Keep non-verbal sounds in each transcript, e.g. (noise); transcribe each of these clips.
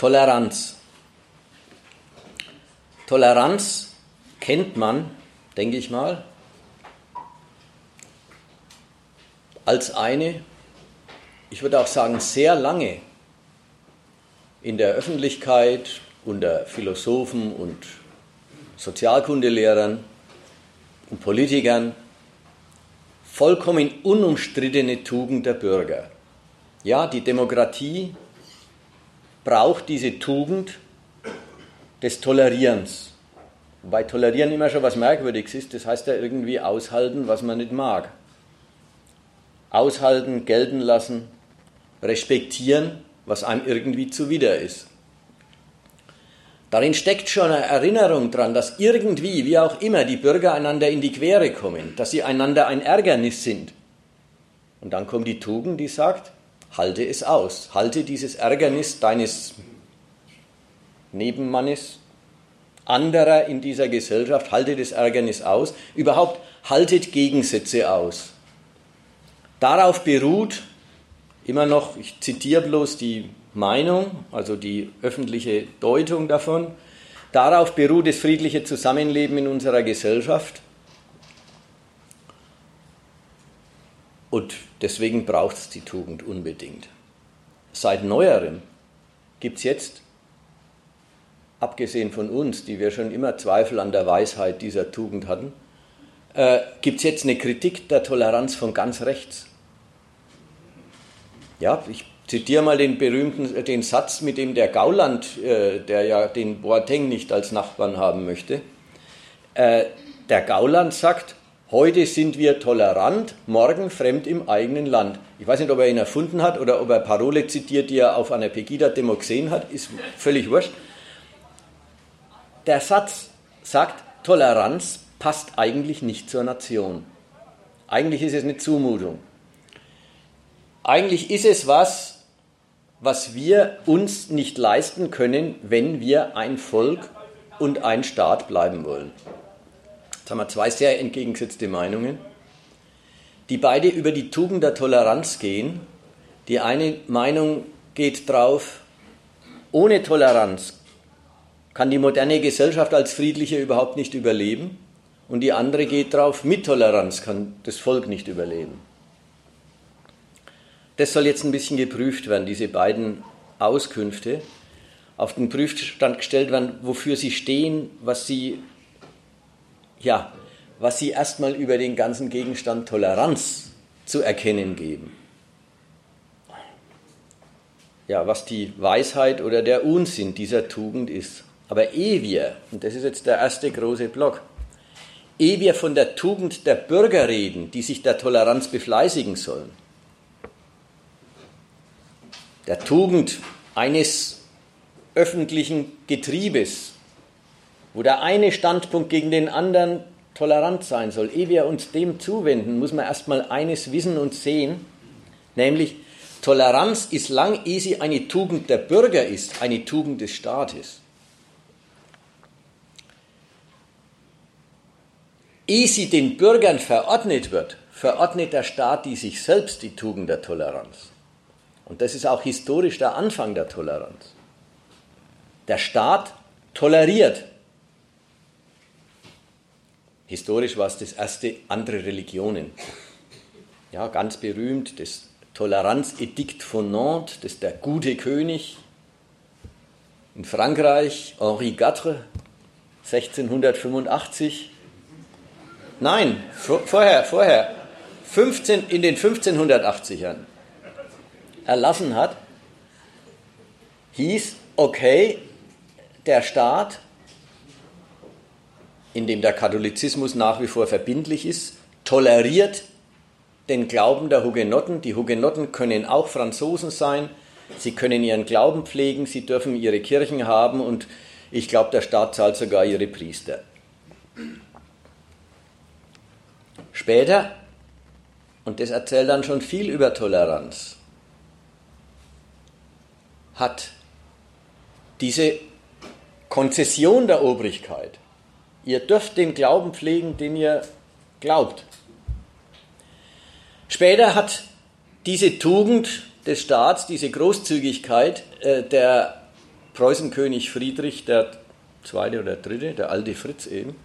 Toleranz. Toleranz kennt man, denke ich mal, als eine, ich würde auch sagen, sehr lange in der Öffentlichkeit unter Philosophen und Sozialkundelehrern und Politikern vollkommen unumstrittene Tugend der Bürger. Ja, die Demokratie braucht diese Tugend des Tolerierens. Wobei Tolerieren immer schon was Merkwürdiges ist, das heißt ja irgendwie aushalten, was man nicht mag. Aushalten, gelten lassen, respektieren, was einem irgendwie zuwider ist. Darin steckt schon eine Erinnerung daran, dass irgendwie, wie auch immer, die Bürger einander in die Quere kommen, dass sie einander ein Ärgernis sind. Und dann kommt die Tugend, die sagt, halte es aus, halte dieses Ärgernis deines Nebenmannes, anderer in dieser Gesellschaft, halte das Ärgernis aus, überhaupt haltet Gegensätze aus. Darauf beruht immer noch, ich zitiere bloß die Meinung, also die öffentliche Deutung davon, darauf beruht das friedliche Zusammenleben in unserer Gesellschaft. Und deswegen braucht es die Tugend unbedingt. Seit neuerem gibt es jetzt, abgesehen von uns, die wir schon immer Zweifel an der Weisheit dieser Tugend hatten, äh, gibt es jetzt eine Kritik der Toleranz von ganz rechts. Ja, ich zitiere mal den berühmten äh, den Satz, mit dem der Gauland, äh, der ja den Boateng nicht als Nachbarn haben möchte, äh, der Gauland sagt, heute sind wir tolerant, morgen fremd im eigenen Land. Ich weiß nicht, ob er ihn erfunden hat oder ob er Parole zitiert, die er auf einer Pegida-Demo gesehen hat, ist völlig wurscht. Der Satz sagt, Toleranz passt eigentlich nicht zur Nation. Eigentlich ist es eine Zumutung. Eigentlich ist es was, was wir uns nicht leisten können, wenn wir ein Volk und ein Staat bleiben wollen. Jetzt haben wir zwei sehr entgegengesetzte Meinungen, die beide über die Tugend der Toleranz gehen. Die eine Meinung geht drauf, ohne Toleranz kann die moderne Gesellschaft als friedliche überhaupt nicht überleben. Und die andere geht drauf, mit Toleranz kann das Volk nicht überleben. Das soll jetzt ein bisschen geprüft werden, diese beiden Auskünfte, auf den Prüfstand gestellt werden, wofür sie stehen, was sie, ja, was sie erstmal über den ganzen Gegenstand Toleranz zu erkennen geben. Ja, was die Weisheit oder der Unsinn dieser Tugend ist. Aber ehe wir, und das ist jetzt der erste große Block, ehe wir von der Tugend der Bürger reden, die sich der Toleranz befleißigen sollen, der Tugend eines öffentlichen Getriebes, wo der eine Standpunkt gegen den anderen tolerant sein soll. Ehe wir uns dem zuwenden, muss man erstmal eines wissen und sehen, nämlich Toleranz ist lang, ehe sie eine Tugend der Bürger ist, eine Tugend des Staates. Ehe sie den Bürgern verordnet wird, verordnet der Staat die sich selbst die Tugend der Toleranz. Und das ist auch historisch der Anfang der Toleranz. Der Staat toleriert. Historisch war es das erste andere Religionen. Ja, ganz berühmt, das Toleranzedikt von Nantes, das der gute König. In Frankreich, Henri IV, 1685. Nein, vorher, vorher, 15, in den 1580ern erlassen hat, hieß, okay, der Staat, in dem der Katholizismus nach wie vor verbindlich ist, toleriert den Glauben der Hugenotten. Die Hugenotten können auch Franzosen sein, sie können ihren Glauben pflegen, sie dürfen ihre Kirchen haben und ich glaube, der Staat zahlt sogar ihre Priester. Später, und das erzählt dann schon viel über Toleranz, hat diese Konzession der Obrigkeit. Ihr dürft den Glauben pflegen, den ihr glaubt. Später hat diese Tugend des Staats, diese Großzügigkeit äh, der Preußenkönig Friedrich der zweite oder dritte, der alte Fritz eben,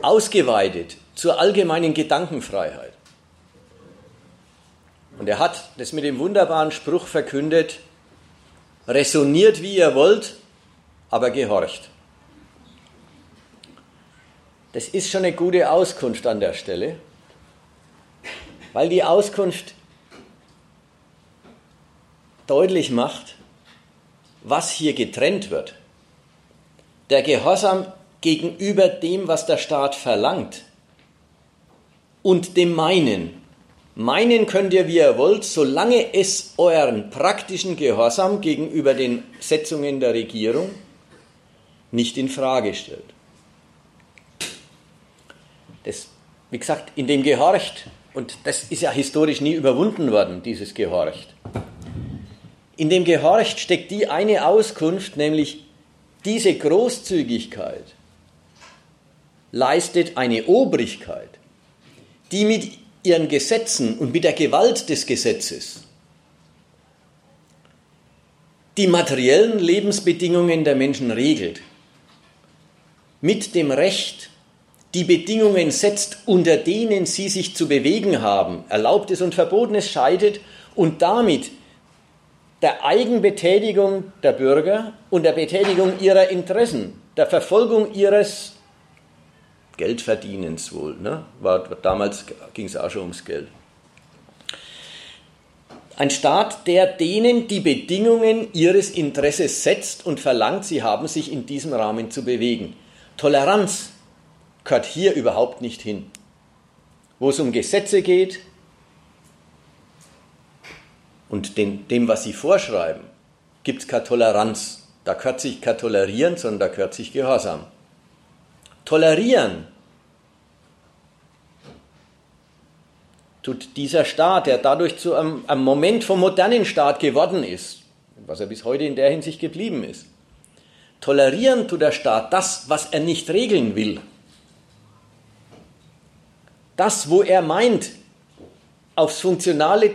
ausgeweitet zur allgemeinen Gedankenfreiheit. Und er hat das mit dem wunderbaren Spruch verkündet, resoniert wie ihr wollt, aber gehorcht. Das ist schon eine gute Auskunft an der Stelle, weil die Auskunft deutlich macht, was hier getrennt wird. Der Gehorsam gegenüber dem, was der Staat verlangt und dem Meinen. Meinen könnt ihr, wie ihr wollt, solange es euren praktischen Gehorsam gegenüber den Setzungen der Regierung nicht in Frage stellt. Das, wie gesagt, in dem Gehorcht, und das ist ja historisch nie überwunden worden, dieses Gehorcht. In dem Gehorcht steckt die eine Auskunft, nämlich diese Großzügigkeit leistet eine Obrigkeit, die mit ihren Gesetzen und mit der Gewalt des Gesetzes die materiellen Lebensbedingungen der Menschen regelt, mit dem Recht die Bedingungen setzt, unter denen sie sich zu bewegen haben, Erlaubtes und Verbotenes scheidet und damit der Eigenbetätigung der Bürger und der Betätigung ihrer Interessen, der Verfolgung ihres Geldverdienens wohl. Ne? War, damals ging es auch schon ums Geld. Ein Staat, der denen die Bedingungen ihres Interesses setzt und verlangt, sie haben sich in diesem Rahmen zu bewegen. Toleranz gehört hier überhaupt nicht hin. Wo es um Gesetze geht und den, dem, was sie vorschreiben, gibt es keine Toleranz. Da gehört sich kein Tolerieren, sondern da gehört sich Gehorsam. Tolerieren tut dieser Staat, der dadurch zu einem, einem Moment vom modernen Staat geworden ist, was er bis heute in der Hinsicht geblieben ist. Tolerieren tut der Staat das, was er nicht regeln will. Das, wo er meint, aufs funktionale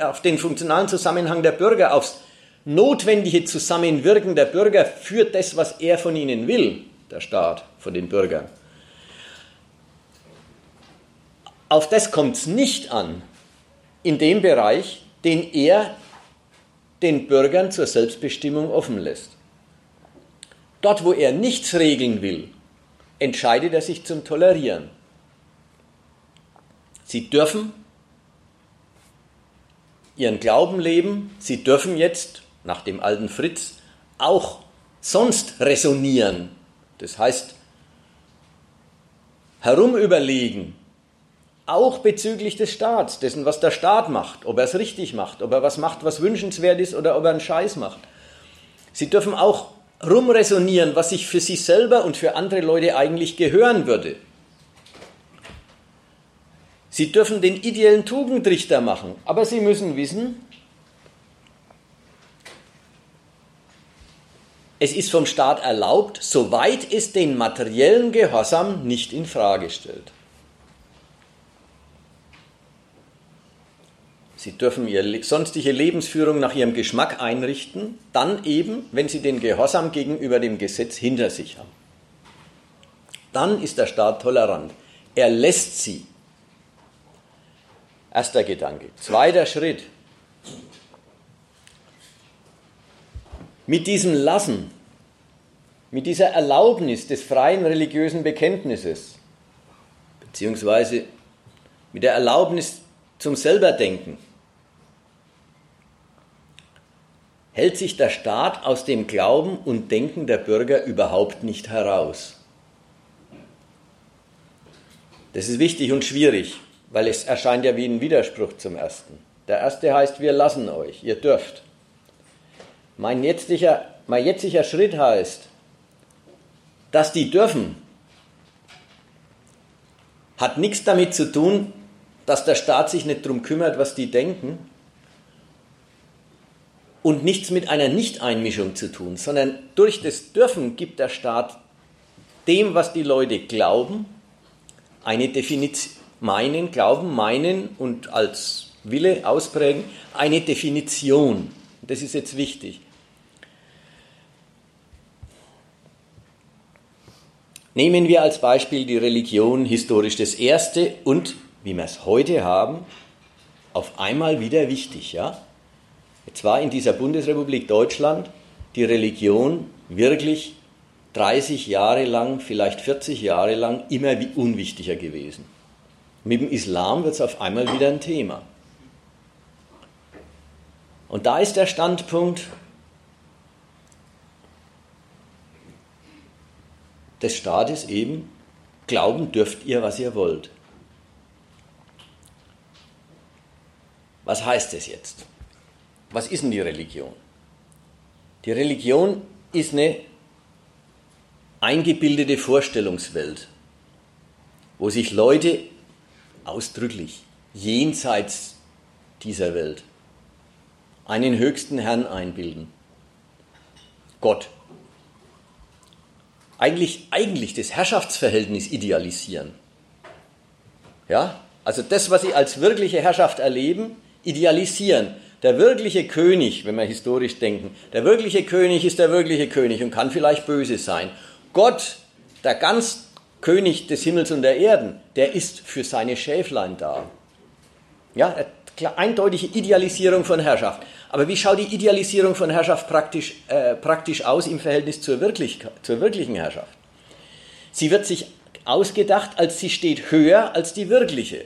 auf den funktionalen Zusammenhang der Bürger, aufs notwendige Zusammenwirken der Bürger für das, was er von ihnen will, der Staat von den Bürgern. Auf das kommt es nicht an in dem Bereich, den er den Bürgern zur Selbstbestimmung offen lässt. Dort, wo er nichts regeln will, entscheidet er sich zum Tolerieren. Sie dürfen ihren Glauben leben, sie dürfen jetzt, nach dem alten Fritz, auch sonst resonieren. Das heißt, herumüberlegen, auch bezüglich des Staats, dessen, was der Staat macht, ob er es richtig macht, ob er was macht, was wünschenswert ist oder ob er einen Scheiß macht. Sie dürfen auch rumresonieren, was sich für sie selber und für andere Leute eigentlich gehören würde. Sie dürfen den ideellen Tugendrichter machen, aber Sie müssen wissen, es ist vom Staat erlaubt, soweit es den materiellen Gehorsam nicht in Frage stellt. Sie dürfen ihre sonstige Lebensführung nach ihrem Geschmack einrichten, dann eben, wenn sie den Gehorsam gegenüber dem Gesetz hinter sich haben. Dann ist der Staat tolerant. Er lässt sie Erster Gedanke. Zweiter Schritt. Mit diesem Lassen, mit dieser Erlaubnis des freien religiösen Bekenntnisses, beziehungsweise mit der Erlaubnis zum Selberdenken, hält sich der Staat aus dem Glauben und Denken der Bürger überhaupt nicht heraus. Das ist wichtig und schwierig weil es erscheint ja wie ein Widerspruch zum ersten. Der erste heißt, wir lassen euch, ihr dürft. Mein jetziger, mein jetziger Schritt heißt, dass die dürfen, hat nichts damit zu tun, dass der Staat sich nicht darum kümmert, was die denken und nichts mit einer Nichteinmischung zu tun, sondern durch das Dürfen gibt der Staat dem, was die Leute glauben, eine Definition meinen Glauben, meinen und als Wille ausprägen, eine Definition. Das ist jetzt wichtig. Nehmen wir als Beispiel die Religion historisch das erste und, wie wir es heute haben, auf einmal wieder wichtig. Ja? Jetzt war in dieser Bundesrepublik Deutschland die Religion wirklich 30 Jahre lang, vielleicht 40 Jahre lang immer unwichtiger gewesen. Mit dem Islam wird es auf einmal wieder ein Thema. Und da ist der Standpunkt, des Staates eben, glauben dürft ihr, was ihr wollt. Was heißt das jetzt? Was ist denn die Religion? Die Religion ist eine eingebildete Vorstellungswelt, wo sich Leute ausdrücklich jenseits dieser Welt einen höchsten Herrn einbilden. Gott eigentlich, eigentlich das Herrschaftsverhältnis idealisieren. Ja? Also das, was sie als wirkliche Herrschaft erleben, idealisieren. Der wirkliche König, wenn wir historisch denken, der wirkliche König ist der wirkliche König und kann vielleicht böse sein. Gott, der ganz König des Himmels und der Erden, der ist für seine Schäflein da. Ja, eindeutige Idealisierung von Herrschaft. Aber wie schaut die Idealisierung von Herrschaft praktisch, äh, praktisch aus im Verhältnis zur, Wirklichkeit, zur wirklichen Herrschaft? Sie wird sich ausgedacht, als sie steht höher als die wirkliche.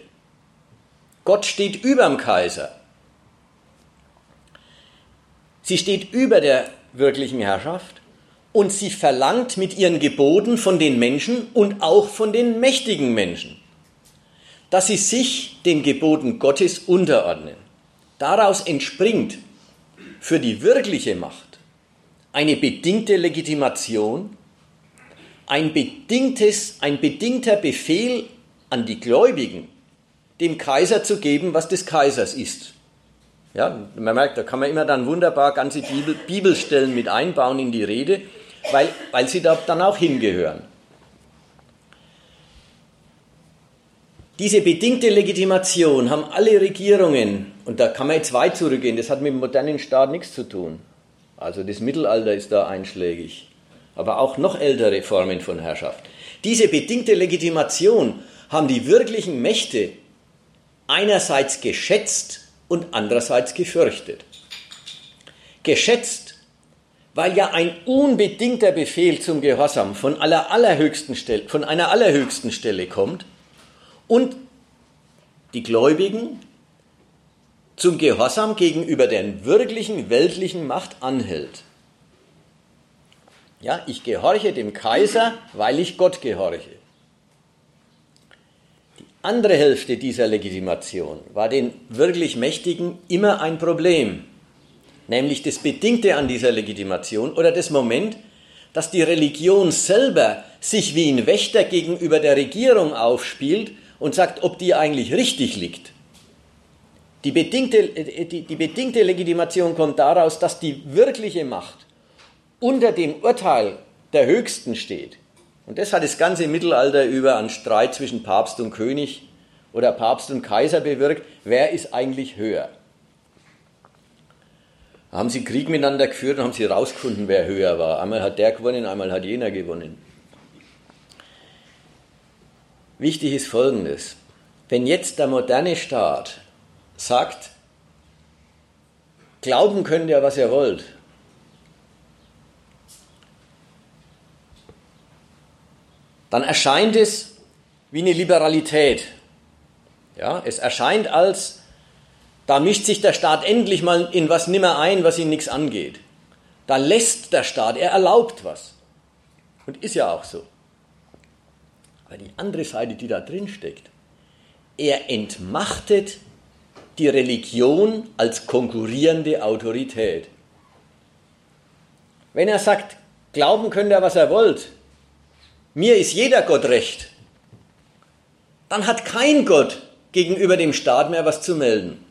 Gott steht über dem Kaiser. Sie steht über der wirklichen Herrschaft und sie verlangt mit ihren Geboten von den Menschen und auch von den mächtigen Menschen, dass sie sich den Geboten Gottes unterordnen. Daraus entspringt für die wirkliche Macht eine bedingte Legitimation, ein, bedingtes, ein bedingter Befehl an die Gläubigen, dem Kaiser zu geben, was des Kaisers ist. Ja, man merkt, da kann man immer dann wunderbar ganze Bibel, Bibelstellen mit einbauen in die Rede, weil, weil sie da dann auch hingehören. Diese bedingte Legitimation haben alle Regierungen, und da kann man jetzt weit zurückgehen, das hat mit dem modernen Staat nichts zu tun. Also das Mittelalter ist da einschlägig, aber auch noch ältere Formen von Herrschaft. Diese bedingte Legitimation haben die wirklichen Mächte einerseits geschätzt und andererseits gefürchtet. Geschätzt, weil ja ein unbedingter Befehl zum Gehorsam von, aller, allerhöchsten Stelle, von einer allerhöchsten Stelle kommt und die Gläubigen zum Gehorsam gegenüber der wirklichen weltlichen Macht anhält. Ja, ich gehorche dem Kaiser, weil ich Gott gehorche. Die andere Hälfte dieser Legitimation war den wirklich Mächtigen immer ein Problem, nämlich das Bedingte an dieser Legitimation oder das Moment, dass die Religion selber sich wie ein Wächter gegenüber der Regierung aufspielt und sagt, ob die eigentlich richtig liegt. Die bedingte, die, die bedingte Legitimation kommt daraus, dass die wirkliche Macht unter dem Urteil der Höchsten steht. Und das hat das ganze Mittelalter über an Streit zwischen Papst und König oder Papst und Kaiser bewirkt. Wer ist eigentlich höher? Haben sie Krieg miteinander geführt und haben sie rausgefunden, wer höher war. Einmal hat der gewonnen, einmal hat jener gewonnen. Wichtig ist Folgendes. Wenn jetzt der moderne Staat sagt, glauben könnt ihr, was ihr wollt, dann erscheint es wie eine Liberalität. Ja, es erscheint als, da mischt sich der Staat endlich mal in was nimmer ein, was ihn nichts angeht. Da lässt der Staat, er erlaubt was. Und ist ja auch so. Aber die andere Seite, die da drin steckt, er entmachtet die Religion als konkurrierende Autorität. Wenn er sagt, glauben könnt ihr, was er wollt, mir ist jeder Gott recht, dann hat kein Gott gegenüber dem Staat mehr was zu melden.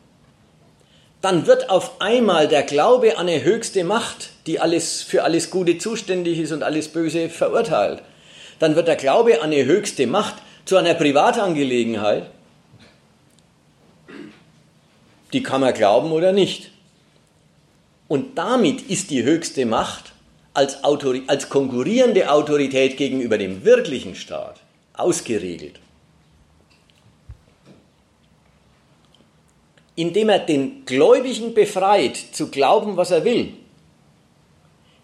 Dann wird auf einmal der Glaube an eine höchste Macht, die alles für alles Gute zuständig ist und alles Böse verurteilt, dann wird der Glaube an eine höchste Macht zu einer Privatangelegenheit. Die kann man glauben oder nicht. Und damit ist die höchste Macht als, Autori als konkurrierende Autorität gegenüber dem wirklichen Staat ausgeregelt. Indem er den Gläubigen befreit, zu glauben, was er will,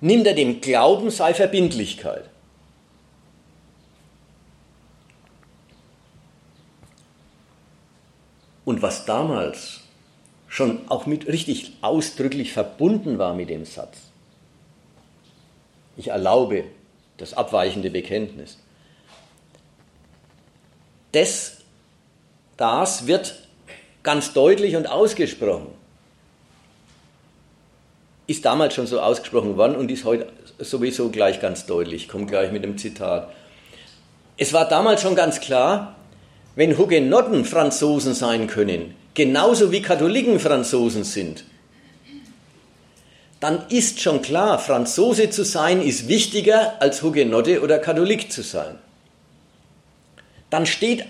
nimmt er dem Glauben sei Verbindlichkeit. Und was damals schon auch mit richtig ausdrücklich verbunden war mit dem Satz, ich erlaube das abweichende Bekenntnis, das, das wird ganz deutlich und ausgesprochen. Ist damals schon so ausgesprochen worden und ist heute sowieso gleich ganz deutlich. Ich komme gleich mit dem Zitat. Es war damals schon ganz klar, wenn Hugenotten Franzosen sein können, genauso wie Katholiken Franzosen sind, dann ist schon klar, Franzose zu sein ist wichtiger als Hugenotte oder Katholik zu sein. Dann steht,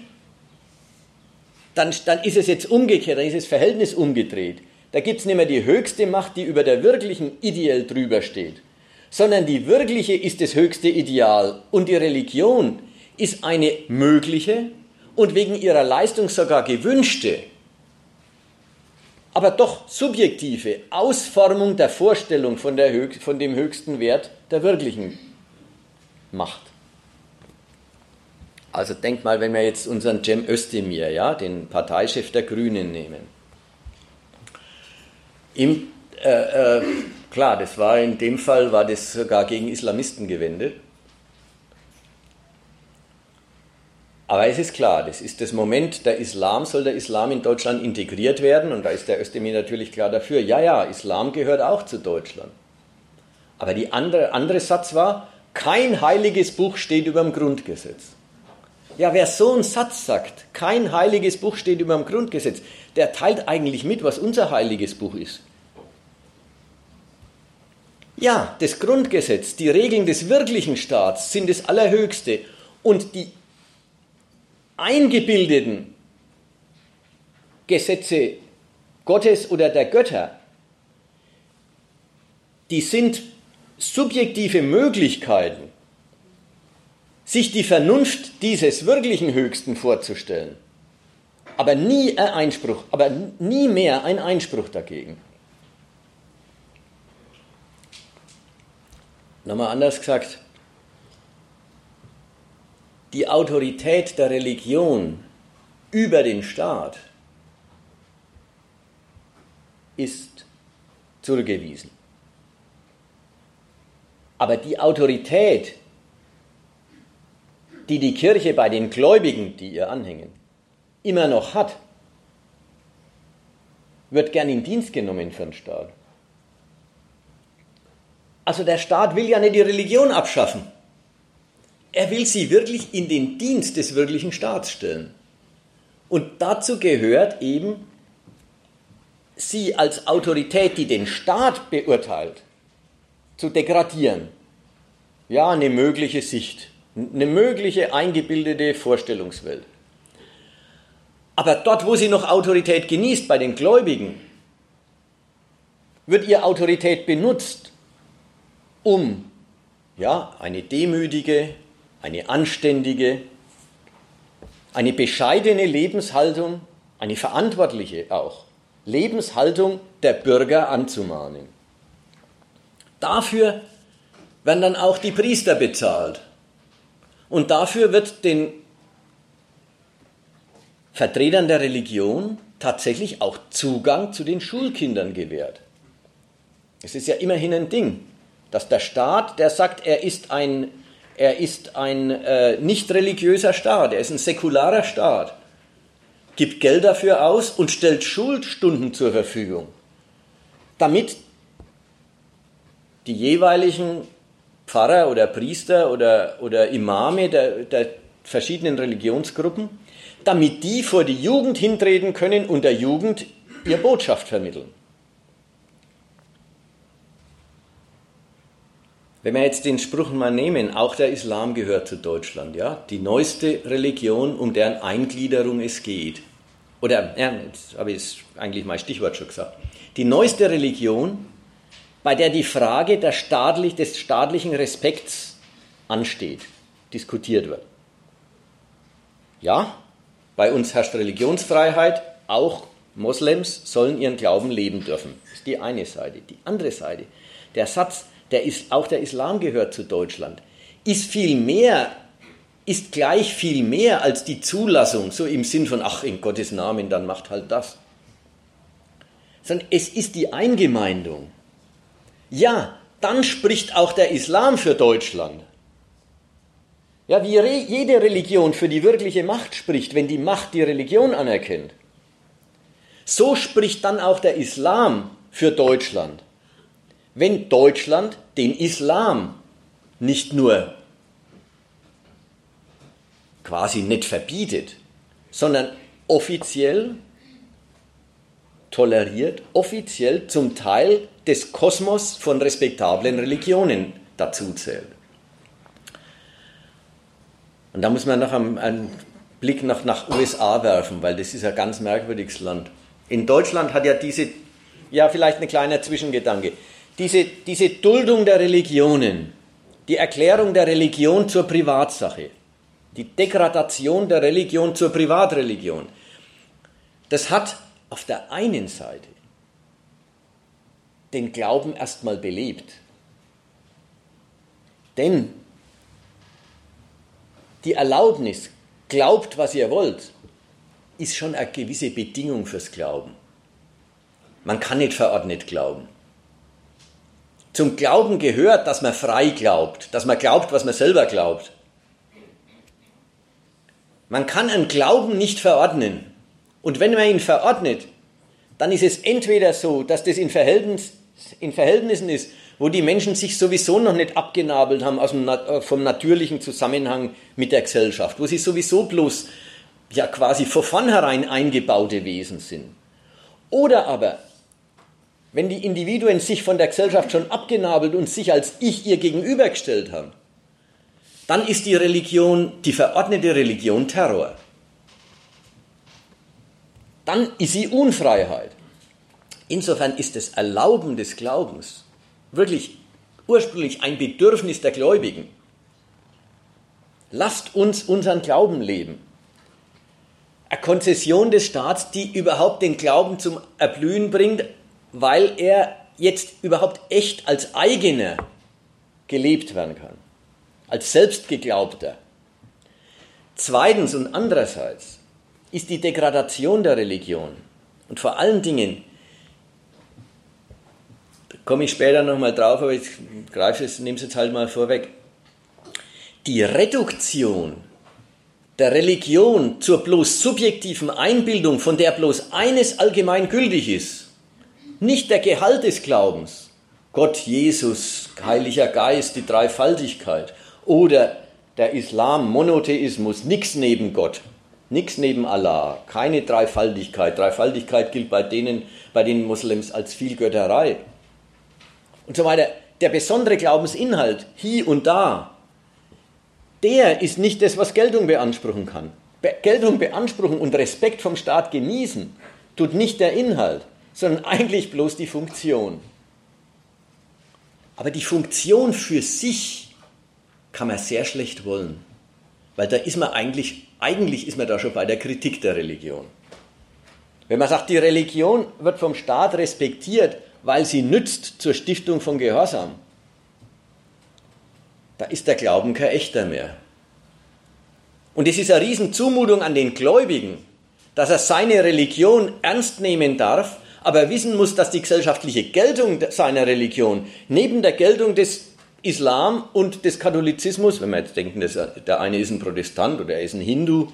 dann, dann ist es jetzt umgekehrt, dann ist das Verhältnis umgedreht. Da gibt es nicht mehr die höchste Macht, die über der wirklichen ideell drüber steht, sondern die wirkliche ist das höchste Ideal und die Religion ist eine mögliche, und wegen ihrer Leistung sogar gewünschte, aber doch subjektive Ausformung der Vorstellung von, der von dem höchsten Wert der wirklichen Macht. Also denkt mal, wenn wir jetzt unseren Cem Özdemir, ja, den Parteichef der Grünen nehmen. Im, äh, äh, klar, das war in dem Fall war das sogar gegen Islamisten gewendet. Aber es ist klar, das ist das Moment, der Islam, soll der Islam in Deutschland integriert werden? Und da ist der Özdemir natürlich klar dafür. Ja, ja, Islam gehört auch zu Deutschland. Aber der andere, andere Satz war, kein heiliges Buch steht über dem Grundgesetz. Ja, wer so einen Satz sagt, kein heiliges Buch steht über dem Grundgesetz, der teilt eigentlich mit, was unser heiliges Buch ist. Ja, das Grundgesetz, die Regeln des wirklichen Staats sind das Allerhöchste. Und die eingebildeten Gesetze Gottes oder der Götter, die sind subjektive Möglichkeiten, sich die Vernunft dieses wirklichen Höchsten vorzustellen, aber nie ein Einspruch, aber nie mehr ein Einspruch dagegen. Nochmal anders gesagt, die Autorität der Religion über den Staat ist zurückgewiesen. Aber die Autorität, die die Kirche bei den Gläubigen, die ihr anhängen, immer noch hat, wird gern in Dienst genommen für den Staat. Also der Staat will ja nicht die Religion abschaffen. Er will sie wirklich in den Dienst des wirklichen Staats stellen. Und dazu gehört eben, sie als Autorität, die den Staat beurteilt, zu degradieren. Ja, eine mögliche Sicht, eine mögliche eingebildete Vorstellungswelt. Aber dort, wo sie noch Autorität genießt, bei den Gläubigen, wird ihr Autorität benutzt, um ja, eine demütige, eine anständige, eine bescheidene Lebenshaltung, eine verantwortliche auch, Lebenshaltung der Bürger anzumahnen. Dafür werden dann auch die Priester bezahlt. Und dafür wird den Vertretern der Religion tatsächlich auch Zugang zu den Schulkindern gewährt. Es ist ja immerhin ein Ding, dass der Staat, der sagt, er ist ein er ist ein äh, nicht religiöser Staat, er ist ein säkularer Staat, gibt Geld dafür aus und stellt Schulstunden zur Verfügung, damit die jeweiligen Pfarrer oder Priester oder, oder Imame der, der verschiedenen Religionsgruppen, damit die vor die Jugend hintreten können und der Jugend ihre Botschaft vermitteln. Wenn wir jetzt den Spruch mal nehmen, auch der Islam gehört zu Deutschland, ja, die neueste Religion, um deren Eingliederung es geht. Oder, ja, jetzt habe ich eigentlich mein Stichwort schon gesagt. Die neueste Religion, bei der die Frage staatlich, des staatlichen Respekts ansteht, diskutiert wird. Ja, bei uns herrscht Religionsfreiheit, auch Moslems sollen ihren Glauben leben dürfen. Das ist die eine Seite. Die andere Seite, der Satz, der ist, auch der Islam gehört zu Deutschland, ist viel mehr, ist gleich viel mehr als die Zulassung, so im Sinn von, ach, in Gottes Namen, dann macht halt das. Sondern es ist die Eingemeindung. Ja, dann spricht auch der Islam für Deutschland. Ja, wie jede Religion für die wirkliche Macht spricht, wenn die Macht die Religion anerkennt. So spricht dann auch der Islam für Deutschland, wenn Deutschland den Islam nicht nur quasi nicht verbietet, sondern offiziell toleriert, offiziell zum Teil des Kosmos von respektablen Religionen dazu zählt. Und da muss man noch einen, Blick nach, nach USA werfen, weil das ist ein ganz merkwürdiges Land. In Deutschland hat ja diese, ja vielleicht ein kleiner Zwischengedanke, diese, diese Duldung der Religionen, die Erklärung der Religion zur Privatsache, die Degradation der Religion zur Privatreligion, das hat auf der einen Seite den Glauben erstmal belebt. Denn die Erlaubnis, glaubt, was ihr wollt, ist schon eine gewisse Bedingung fürs Glauben. Man kann nicht verordnet glauben. Zum Glauben gehört, dass man frei glaubt, dass man glaubt, was man selber glaubt. Man kann einen Glauben nicht verordnen. Und wenn man ihn verordnet, dann ist es entweder so, dass das in, Verhältnis, in Verhältnissen ist, wo die Menschen sich sowieso noch nicht abgenabelt haben aus dem, äh, vom natürlichen Zusammenhang mit der Gesellschaft, wo sie sowieso bloß ja quasi von vornherein eingebaute Wesen sind. Oder aber, wenn die Individuen sich von der Gesellschaft schon abgenabelt und sich als Ich ihr gegenübergestellt haben, dann ist die Religion, die verordnete Religion Terror. Dann ist sie Unfreiheit. Insofern ist das Erlauben des Glaubens wirklich ursprünglich ein Bedürfnis der Gläubigen. Lasst uns unseren Glauben leben. Eine Konzession des Staats, die überhaupt den Glauben zum Erblühen bringt, weil er jetzt überhaupt echt als eigener gelebt werden kann, als selbstgeglaubter. Zweitens und andererseits ist die Degradation der Religion und vor allen Dingen komme ich später nochmal drauf, aber ich greife es, nehme es jetzt halt mal vorweg. Die Reduktion der Religion zur bloß subjektiven Einbildung, von der bloß eines allgemein gültig ist, nicht der Gehalt des Glaubens, Gott, Jesus, Heiliger Geist, die Dreifaltigkeit oder der Islam, Monotheismus, nichts neben Gott, nichts neben Allah, keine Dreifaltigkeit. Dreifaltigkeit gilt bei denen, bei den Moslems als Vielgötterei und so weiter. Der besondere Glaubensinhalt, hier und da, der ist nicht das, was Geltung beanspruchen kann. Be Geltung beanspruchen und Respekt vom Staat genießen, tut nicht der Inhalt, sondern eigentlich bloß die Funktion. Aber die Funktion für sich kann man sehr schlecht wollen, weil da ist man eigentlich, eigentlich ist man da schon bei der Kritik der Religion. Wenn man sagt, die Religion wird vom Staat respektiert, weil sie nützt zur Stiftung von Gehorsam, da ist der Glauben kein echter mehr. Und es ist eine Riesenzumutung an den Gläubigen, dass er seine Religion ernst nehmen darf, aber wissen muss, dass die gesellschaftliche Geltung seiner Religion neben der Geltung des Islam und des Katholizismus, wenn wir jetzt denken, der eine ist ein Protestant oder er ist ein Hindu,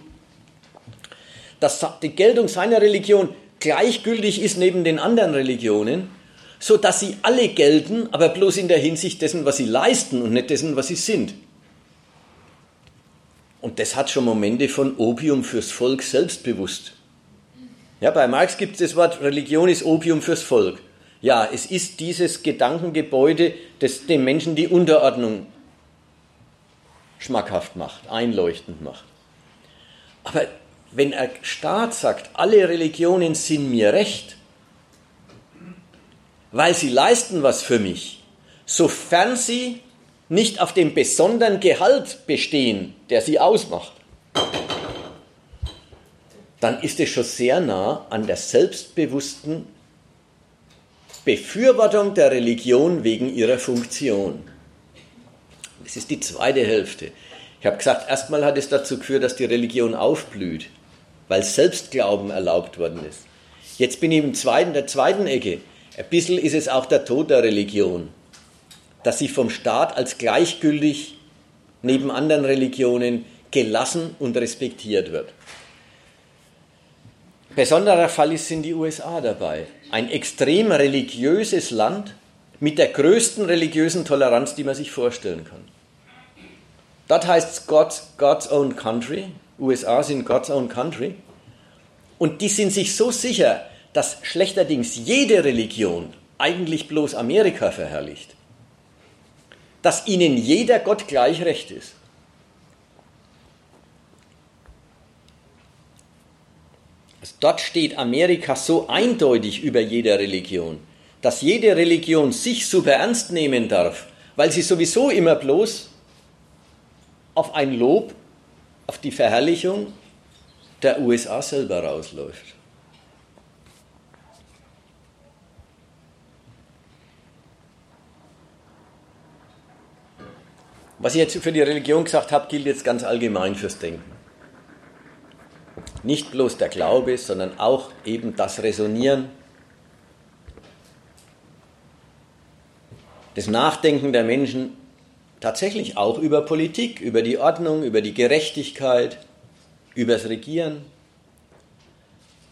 dass die Geltung seiner Religion gleichgültig ist neben den anderen Religionen so dass sie alle gelten, aber bloß in der Hinsicht dessen, was sie leisten und nicht dessen, was sie sind. Und das hat schon Momente von Opium fürs Volk selbstbewusst. Ja, bei Marx gibt es das Wort, Religion ist Opium fürs Volk. Ja, es ist dieses Gedankengebäude, das dem Menschen die Unterordnung schmackhaft macht, einleuchtend macht. Aber wenn ein Staat sagt, alle Religionen sind mir recht, weil sie leisten was für mich, sofern sie nicht auf dem besonderen Gehalt bestehen, der sie ausmacht, dann ist es schon sehr nah an der selbstbewussten Befürwortung der Religion wegen ihrer Funktion. Das ist die zweite Hälfte. Ich habe gesagt, erstmal hat es dazu geführt, dass die Religion aufblüht, weil Selbstglauben erlaubt worden ist. Jetzt bin ich im zweiten, der zweiten Ecke. Ein bisschen ist es auch der Tod der Religion, dass sie vom Staat als gleichgültig neben anderen Religionen gelassen und respektiert wird. Besonderer Fall in die USA dabei. Ein extrem religiöses Land mit der größten religiösen Toleranz, die man sich vorstellen kann. Dort heißt es God's, God's Own Country. USA sind God's Own Country. Und die sind sich so sicher, dass schlechterdings jede Religion eigentlich bloß Amerika verherrlicht. Dass ihnen jeder Gott gleich recht ist. Also dort steht Amerika so eindeutig über jeder Religion, dass jede Religion sich super ernst nehmen darf, weil sie sowieso immer bloß auf ein Lob, auf die Verherrlichung der USA selber rausläuft. Was ich jetzt für die Religion gesagt habe, gilt jetzt ganz allgemein fürs Denken. Nicht bloß der Glaube, sondern auch eben das Resonieren, das Nachdenken der Menschen tatsächlich auch über Politik, über die Ordnung, über die Gerechtigkeit, über das Regieren.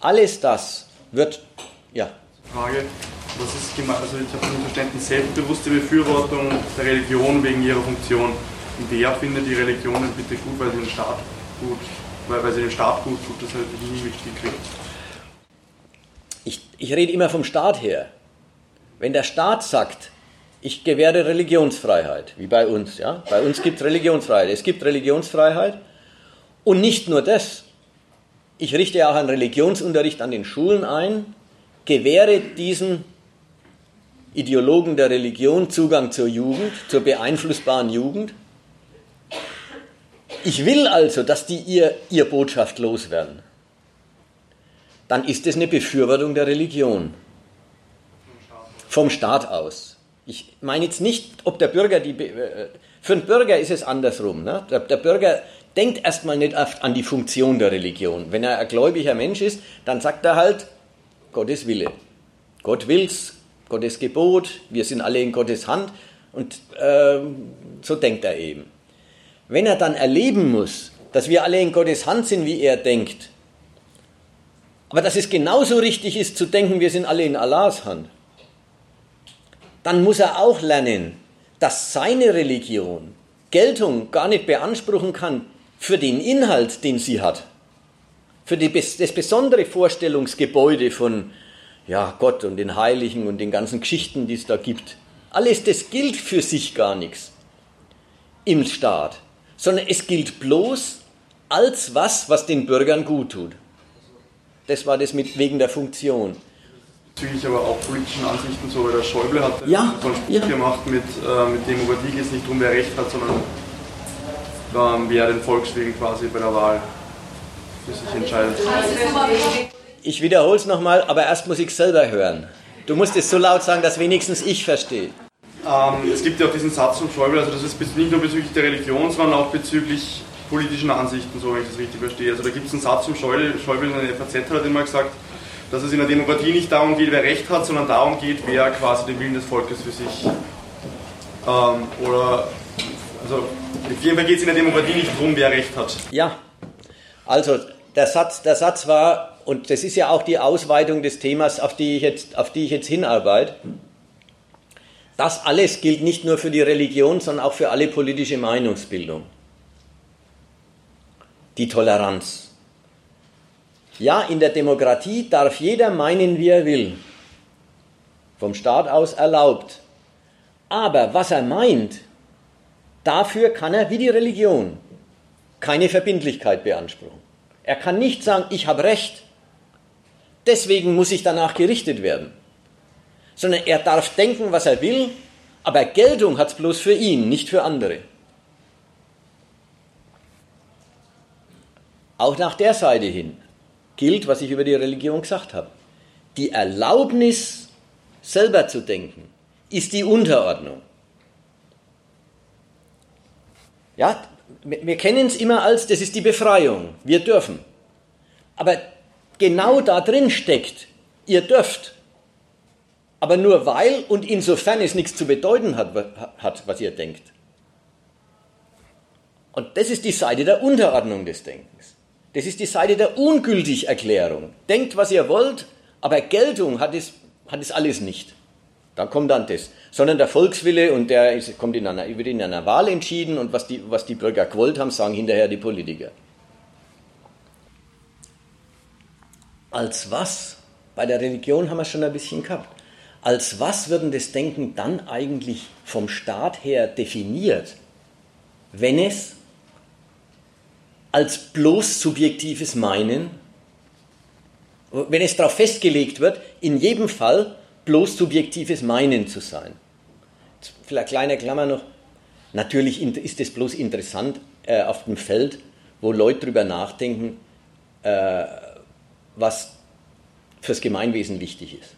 Alles das wird, ja. Frage, was ist gemeint, also ich habe nicht verstanden, selbstbewusste Befürwortung der Religion wegen ihrer Funktion. Wer findet die Religionen bitte gut, weil sie den Staat gut weil, weil sie den Staat gut tut, das halt nie mitgekriegt. Ich, ich rede immer vom Staat her. Wenn der Staat sagt, ich gewähre Religionsfreiheit, wie bei uns, ja, bei uns gibt es Religionsfreiheit, es gibt Religionsfreiheit und nicht nur das, ich richte auch einen Religionsunterricht an den Schulen ein, gewähre diesen Ideologen der Religion Zugang zur Jugend, zur beeinflussbaren Jugend ich will also, dass die ihr, ihr Botschaft loswerden, dann ist es eine Befürwortung der Religion. Vom Staat aus. Ich meine jetzt nicht, ob der Bürger die. Äh, für einen Bürger ist es andersrum. Ne? Der, Bürger denkt erstmal nicht an die Funktion der Religion. Wenn er ein gläubiger Mensch ist, dann sagt er halt, Gottes Wille. Gott will's, Gottes Gebot, wir sind alle in Gottes Hand und äh, so denkt er eben. Wenn er dann erleben muss, dass wir alle in Gottes Hand sind, wie er denkt, aber dass es genauso richtig ist zu denken, wir sind alle in Allahs Hand, dann muss er auch lernen, dass seine Religion Geltung gar nicht beanspruchen kann für den Inhalt, den sie hat, für die, das besondere Vorstellungsgebäude von ja, Gott und den Heiligen und den ganzen Geschichten, die es da gibt. Alles das gilt für sich gar nichts im Staat sondern es gilt bloß als was, was den Bürgern gut tut. Das war das mit, wegen der Funktion. Bezüglich aber auch politischen Ansichten, so wie der Schäuble hat ja, so einen Spruch ja. gemacht mit, äh, mit Demokratie geht es nicht darum, wer Recht hat, sondern ähm, wer den Volkswillen quasi bei der Wahl für sich entscheidet. Ich wiederhole es nochmal, aber erst muss ich es selber hören. Du musst es so laut sagen, dass wenigstens ich verstehe. Ähm, es gibt ja auch diesen Satz von Schäuble, also das ist nicht nur bezüglich der Religion, sondern auch bezüglich politischen Ansichten, so wenn ich das richtig verstehe. Also da gibt es einen Satz von Schäuble, Schäuble in der FAZ hat immer gesagt, dass es in der Demokratie nicht darum geht, wer Recht hat, sondern darum geht, wer quasi den Willen des Volkes für sich ähm, oder also auf jeden Fall geht es in der Demokratie nicht darum, wer Recht hat. Ja, also der Satz, der Satz war, und das ist ja auch die Ausweitung des Themas, auf die ich jetzt, auf die ich jetzt hinarbeite, das alles gilt nicht nur für die Religion, sondern auch für alle politische Meinungsbildung. Die Toleranz. Ja, in der Demokratie darf jeder meinen, wie er will. Vom Staat aus erlaubt. Aber was er meint, dafür kann er, wie die Religion, keine Verbindlichkeit beanspruchen. Er kann nicht sagen, ich habe Recht, deswegen muss ich danach gerichtet werden sondern er darf denken, was er will, aber Geltung hat es bloß für ihn, nicht für andere. Auch nach der Seite hin gilt, was ich über die Religion gesagt habe. Die Erlaubnis, selber zu denken, ist die Unterordnung. Ja, wir kennen es immer als, das ist die Befreiung, wir dürfen. Aber genau da drin steckt, ihr dürft. Aber nur weil und insofern es nichts zu bedeuten hat, hat, was ihr denkt. Und das ist die Seite der Unterordnung des Denkens. Das ist die Seite der Ungültigerklärung. Denkt, was ihr wollt, aber Geltung hat es, hat es alles nicht. Da kommt dann das. Sondern der Volkswille und der ist, kommt in einer, wird in einer Wahl entschieden und was die, was die Bürger gewollt haben, sagen hinterher die Politiker. Als was? Bei der Religion haben wir schon ein bisschen gehabt. Als was wird denn das Denken dann eigentlich vom Staat her definiert, wenn es als bloß subjektives Meinen, wenn es darauf festgelegt wird, in jedem Fall bloß subjektives Meinen zu sein. Vielleicht kleine Klammer noch. Natürlich ist es bloß interessant äh, auf dem Feld, wo Leute darüber nachdenken, äh, was fürs Gemeinwesen wichtig ist.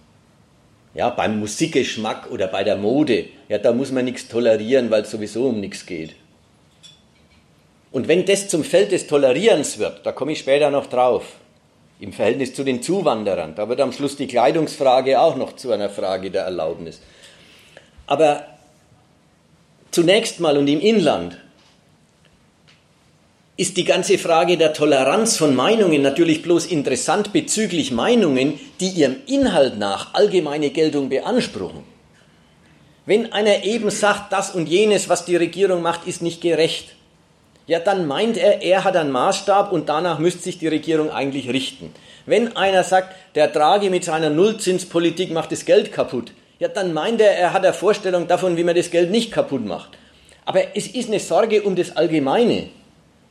Ja, beim Musikgeschmack oder bei der Mode, ja, da muss man nichts tolerieren, weil es sowieso um nichts geht. Und wenn das zum Feld des Tolerierens wird, da komme ich später noch drauf, im Verhältnis zu den Zuwanderern, da wird am Schluss die Kleidungsfrage auch noch zu einer Frage der Erlaubnis. Aber zunächst mal und im Inland ist die ganze Frage der Toleranz von Meinungen natürlich bloß interessant bezüglich Meinungen, die ihrem Inhalt nach allgemeine Geltung beanspruchen. Wenn einer eben sagt, das und jenes, was die Regierung macht, ist nicht gerecht, ja, dann meint er, er hat einen Maßstab und danach müsste sich die Regierung eigentlich richten. Wenn einer sagt, der Draghi mit seiner Nullzinspolitik macht das Geld kaputt, ja, dann meint er, er hat eine Vorstellung davon, wie man das Geld nicht kaputt macht. Aber es ist eine Sorge um das Allgemeine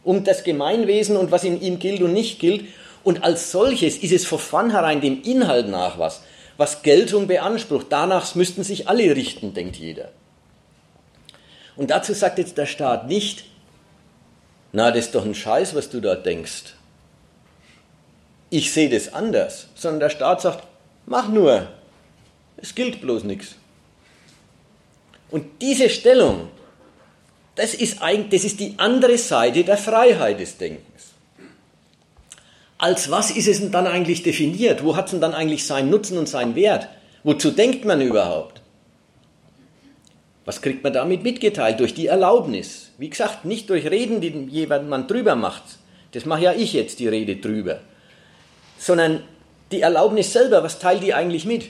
um das Gemeinwesen und was in ihm gilt und nicht gilt. Und als solches ist es von vornherein dem Inhalt nach was, was Geltung beansprucht. Danach müssten sich alle richten, denkt jeder. Und dazu sagt jetzt der Staat nicht, na, das ist doch ein Scheiß, was du da denkst. Ich sehe das anders, sondern der Staat sagt, mach nur, es gilt bloß nichts. Und diese Stellung, das ist, eigentlich, das ist die andere Seite der Freiheit des Denkens. Als was ist es denn dann eigentlich definiert? Wo hat es denn dann eigentlich seinen Nutzen und seinen Wert? Wozu denkt man überhaupt? Was kriegt man damit mitgeteilt? Durch die Erlaubnis. Wie gesagt, nicht durch Reden, die jemand drüber macht. Das mache ja ich jetzt, die Rede drüber. Sondern die Erlaubnis selber, was teilt die eigentlich mit?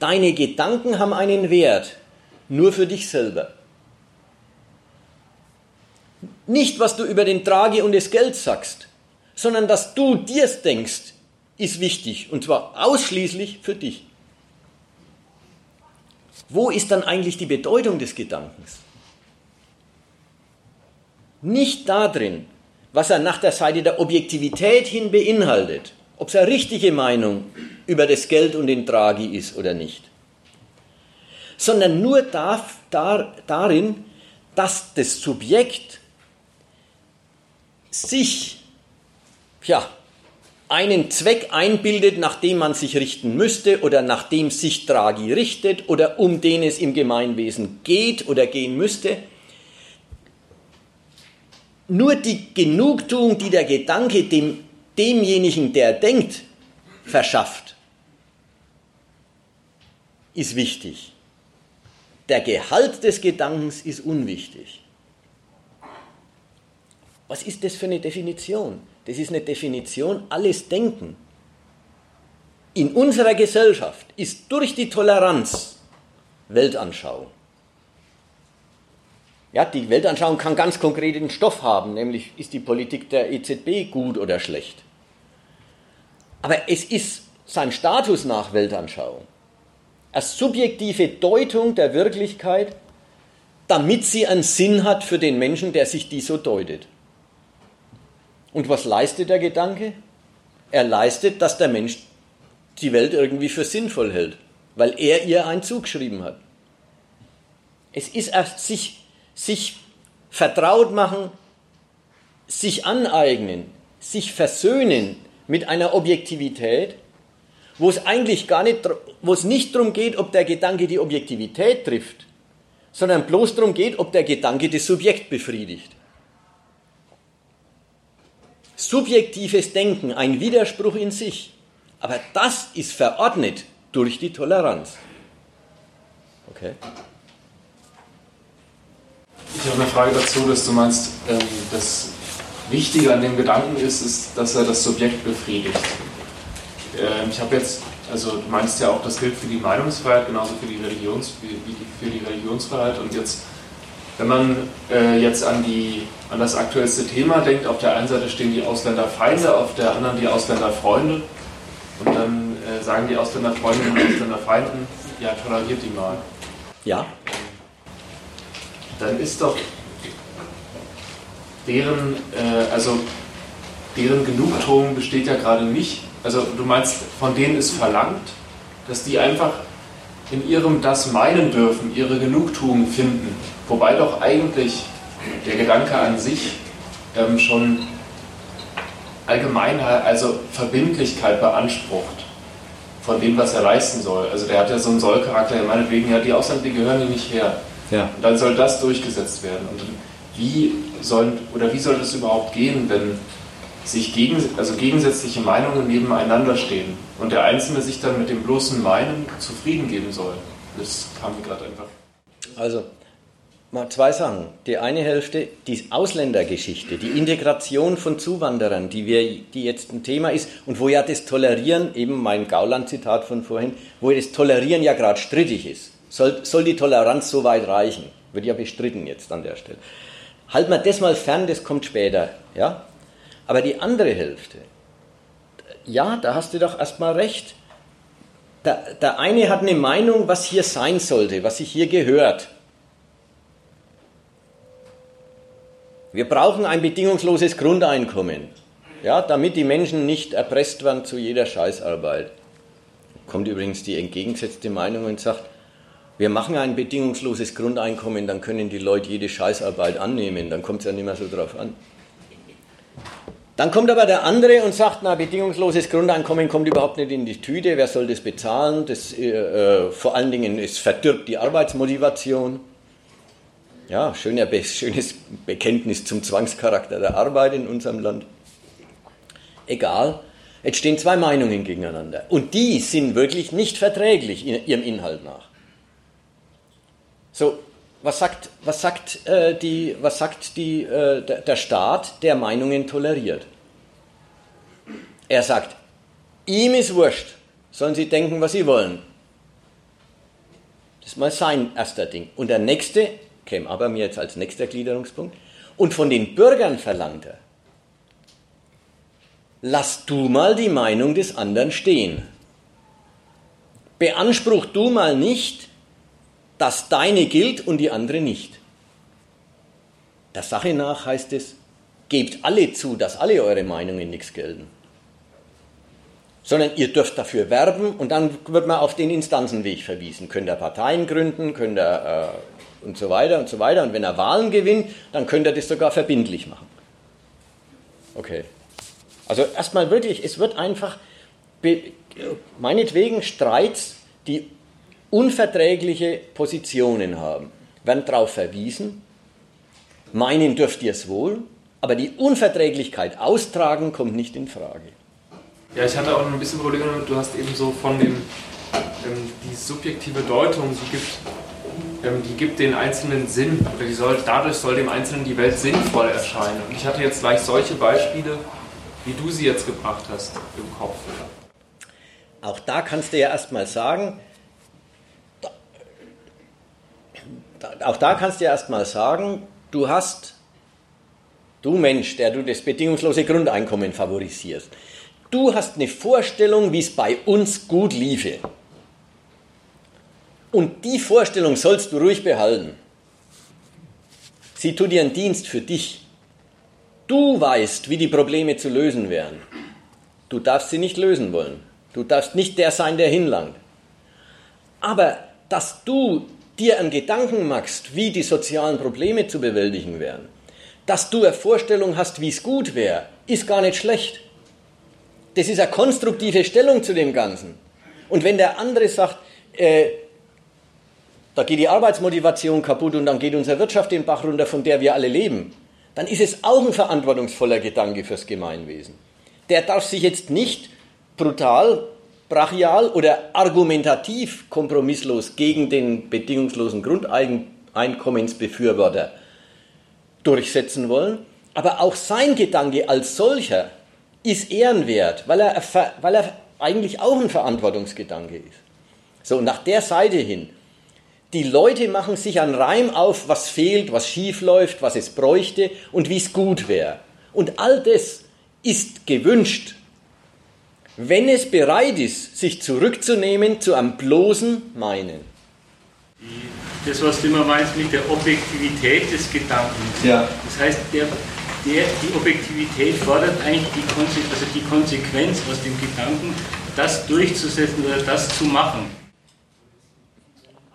Deine Gedanken haben einen Wert, nur für dich selber. Nicht, was du über den Trage und das Geld sagst, sondern dass du dir's denkst, ist wichtig. Und zwar ausschließlich für dich. Wo ist dann eigentlich die Bedeutung des Gedankens? Nicht darin, was er nach der Seite der Objektivität hin beinhaltet, ob es eine richtige Meinung über das Geld und den Tragi ist oder nicht, sondern nur darf, dar, darin, dass das Subjekt sich ja, einen Zweck einbildet, nach dem man sich richten müsste oder nach dem sich Draghi richtet oder um den es im Gemeinwesen geht oder gehen müsste. Nur die Genugtuung, die der Gedanke dem, demjenigen, der denkt, verschafft, ist wichtig. Der Gehalt des Gedankens ist unwichtig. Was ist das für eine Definition? Das ist eine Definition, alles Denken. In unserer Gesellschaft ist durch die Toleranz Weltanschauung. Ja, die Weltanschauung kann ganz konkreten Stoff haben, nämlich ist die Politik der EZB gut oder schlecht. Aber es ist sein Status nach Weltanschauung. Eine subjektive Deutung der Wirklichkeit, damit sie einen Sinn hat für den Menschen, der sich die so deutet. Und was leistet der Gedanke? Er leistet, dass der Mensch die Welt irgendwie für sinnvoll hält. weil er ihr einen zugeschrieben hat. Es ist erst sich, sich vertraut machen, sich aneignen, sich versöhnen mit einer Objektivität, wo es eigentlich gar nicht, wo es nicht darum geht, ob der Gedanke die Objektivität trifft, sondern bloß darum geht, ob der Gedanke das Subjekt befriedigt. Subjektives Denken, ein Widerspruch in sich, aber das ist verordnet durch die Toleranz. Okay. Ich habe eine Frage dazu, dass du meinst, ähm, das Wichtige an dem Gedanken ist, ist, dass er das Subjekt befriedigt. Ähm, ich habe jetzt, also du meinst ja auch, das gilt für die Meinungsfreiheit, genauso für die, Religions, für die Religionsfreiheit. Und jetzt, wenn man äh, jetzt an, die, an das aktuellste Thema denkt, auf der einen Seite stehen die Ausländerfeinde, auf der anderen die Ausländerfreunde. Und dann äh, sagen die Ausländerfreunde und Ausländerfeinden, ja, toleriert die mal. Ja. Dann ist doch deren, äh, also deren Genugtuung besteht ja gerade nicht. Also du meinst, von denen ist verlangt, dass die einfach in ihrem das meinen dürfen, ihre Genugtuung finden. Wobei doch eigentlich der Gedanke an sich ähm, schon Allgemeinheit, also Verbindlichkeit beansprucht von dem, was er leisten soll. Also der hat ja so einen Sollcharakter, meinetwegen, ja, die Ausländer, die gehören hier nicht her. Ja. Und dann soll das durchgesetzt werden. Und wie soll, oder wie soll das überhaupt gehen, wenn sich gegen, also gegensätzliche Meinungen nebeneinander stehen und der Einzelne sich dann mit dem bloßen Meinen zufrieden geben soll? Das kam mir gerade einfach. Also, mal zwei Sachen. Die eine Hälfte, die Ausländergeschichte, die Integration von Zuwanderern, die, wir, die jetzt ein Thema ist und wo ja das Tolerieren, eben mein Gauland-Zitat von vorhin, wo das Tolerieren ja gerade strittig ist. Soll, soll die Toleranz so weit reichen? Wird ja bestritten jetzt an der Stelle. Halt mal das mal fern, das kommt später. Ja? Aber die andere Hälfte, ja, da hast du doch erstmal recht. Der, der eine hat eine Meinung, was hier sein sollte, was sich hier gehört. Wir brauchen ein bedingungsloses Grundeinkommen, ja, damit die Menschen nicht erpresst werden zu jeder Scheißarbeit. Kommt übrigens die entgegengesetzte Meinung und sagt, wir machen ein bedingungsloses Grundeinkommen, dann können die Leute jede Scheißarbeit annehmen, dann kommt es ja nicht mehr so drauf an. Dann kommt aber der andere und sagt, na, bedingungsloses Grundeinkommen kommt überhaupt nicht in die Tüte, wer soll das bezahlen? Das, äh, äh vor allen Dingen, es verdirbt die Arbeitsmotivation. Ja, schöner, schönes Bekenntnis zum Zwangscharakter der Arbeit in unserem Land. Egal, jetzt stehen zwei Meinungen gegeneinander. Und die sind wirklich nicht verträglich in ihrem Inhalt nach. So, was sagt, was sagt, äh, die, was sagt die, äh, der, der Staat, der Meinungen toleriert? Er sagt, ihm ist wurscht, sollen sie denken, was sie wollen. Das ist mal sein erster Ding. Und der nächste, käme aber mir jetzt als nächster Gliederungspunkt, und von den Bürgern verlangt er, lass du mal die Meinung des anderen stehen. Beanspruch du mal nicht, dass deine gilt und die andere nicht. Der Sache nach heißt es, gebt alle zu, dass alle eure Meinungen nichts gelten. Sondern ihr dürft dafür werben und dann wird man auf den Instanzenweg verwiesen. Könnt ihr Parteien gründen, könnt ihr äh, und so weiter und so weiter. Und wenn er Wahlen gewinnt, dann könnt ihr das sogar verbindlich machen. Okay. Also erstmal wirklich, es wird einfach, meinetwegen Streits, die unverträgliche Positionen haben, werden darauf verwiesen, meinen dürft ihr es wohl, aber die Unverträglichkeit austragen kommt nicht in Frage. Ja, ich hatte auch noch ein bisschen Probleme du hast eben so von dem, ähm, die subjektive Deutung, die gibt, die gibt den Einzelnen Sinn, oder soll, dadurch soll dem Einzelnen die Welt sinnvoll erscheinen. Und ich hatte jetzt gleich solche Beispiele, wie du sie jetzt gebracht hast, im Kopf. Auch da kannst du ja erstmal sagen, auch da kannst du ja erstmal sagen, du hast, du Mensch, der du das bedingungslose Grundeinkommen favorisierst, du hast eine Vorstellung, wie es bei uns gut liefe. Und die Vorstellung sollst du ruhig behalten. Sie tut einen Dienst für dich. Du weißt, wie die Probleme zu lösen wären. Du darfst sie nicht lösen wollen. Du darfst nicht der sein, der hinlangt. Aber dass du dir einen Gedanken machst, wie die sozialen Probleme zu bewältigen wären, dass du eine Vorstellung hast, wie es gut wäre, ist gar nicht schlecht. Das ist eine konstruktive Stellung zu dem Ganzen. Und wenn der andere sagt, äh, da geht die Arbeitsmotivation kaputt und dann geht unsere Wirtschaft den Bach runter, von der wir alle leben, dann ist es auch ein verantwortungsvoller Gedanke fürs Gemeinwesen. Der darf sich jetzt nicht brutal, brachial oder argumentativ kompromisslos gegen den bedingungslosen Grundeinkommensbefürworter durchsetzen wollen, aber auch sein Gedanke als solcher ist ehrenwert, weil er, weil er eigentlich auch ein Verantwortungsgedanke ist. So, nach der Seite hin die Leute machen sich einen Reim auf, was fehlt, was schief läuft, was es bräuchte und wie es gut wäre. Und all das ist gewünscht, wenn es bereit ist, sich zurückzunehmen zu einem bloßen Meinen. Das, was du immer meinst mit der Objektivität des Gedankens. Ja. Das heißt, der, der, die Objektivität fordert eigentlich die, Konse also die Konsequenz aus dem Gedanken, das durchzusetzen oder das zu machen.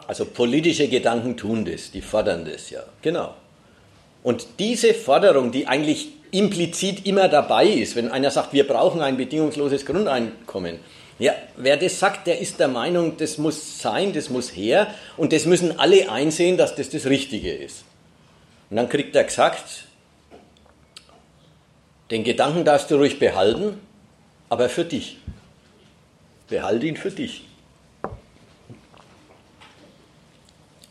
Also politische Gedanken tun das, die fordern das ja. Genau. Und diese Forderung, die eigentlich implizit immer dabei ist, wenn einer sagt, wir brauchen ein bedingungsloses Grundeinkommen, ja, wer das sagt, der ist der Meinung, das muss sein, das muss her und das müssen alle einsehen, dass das das Richtige ist. Und dann kriegt er gesagt, den Gedanken darfst du ruhig behalten, aber für dich. Behalte ihn für dich.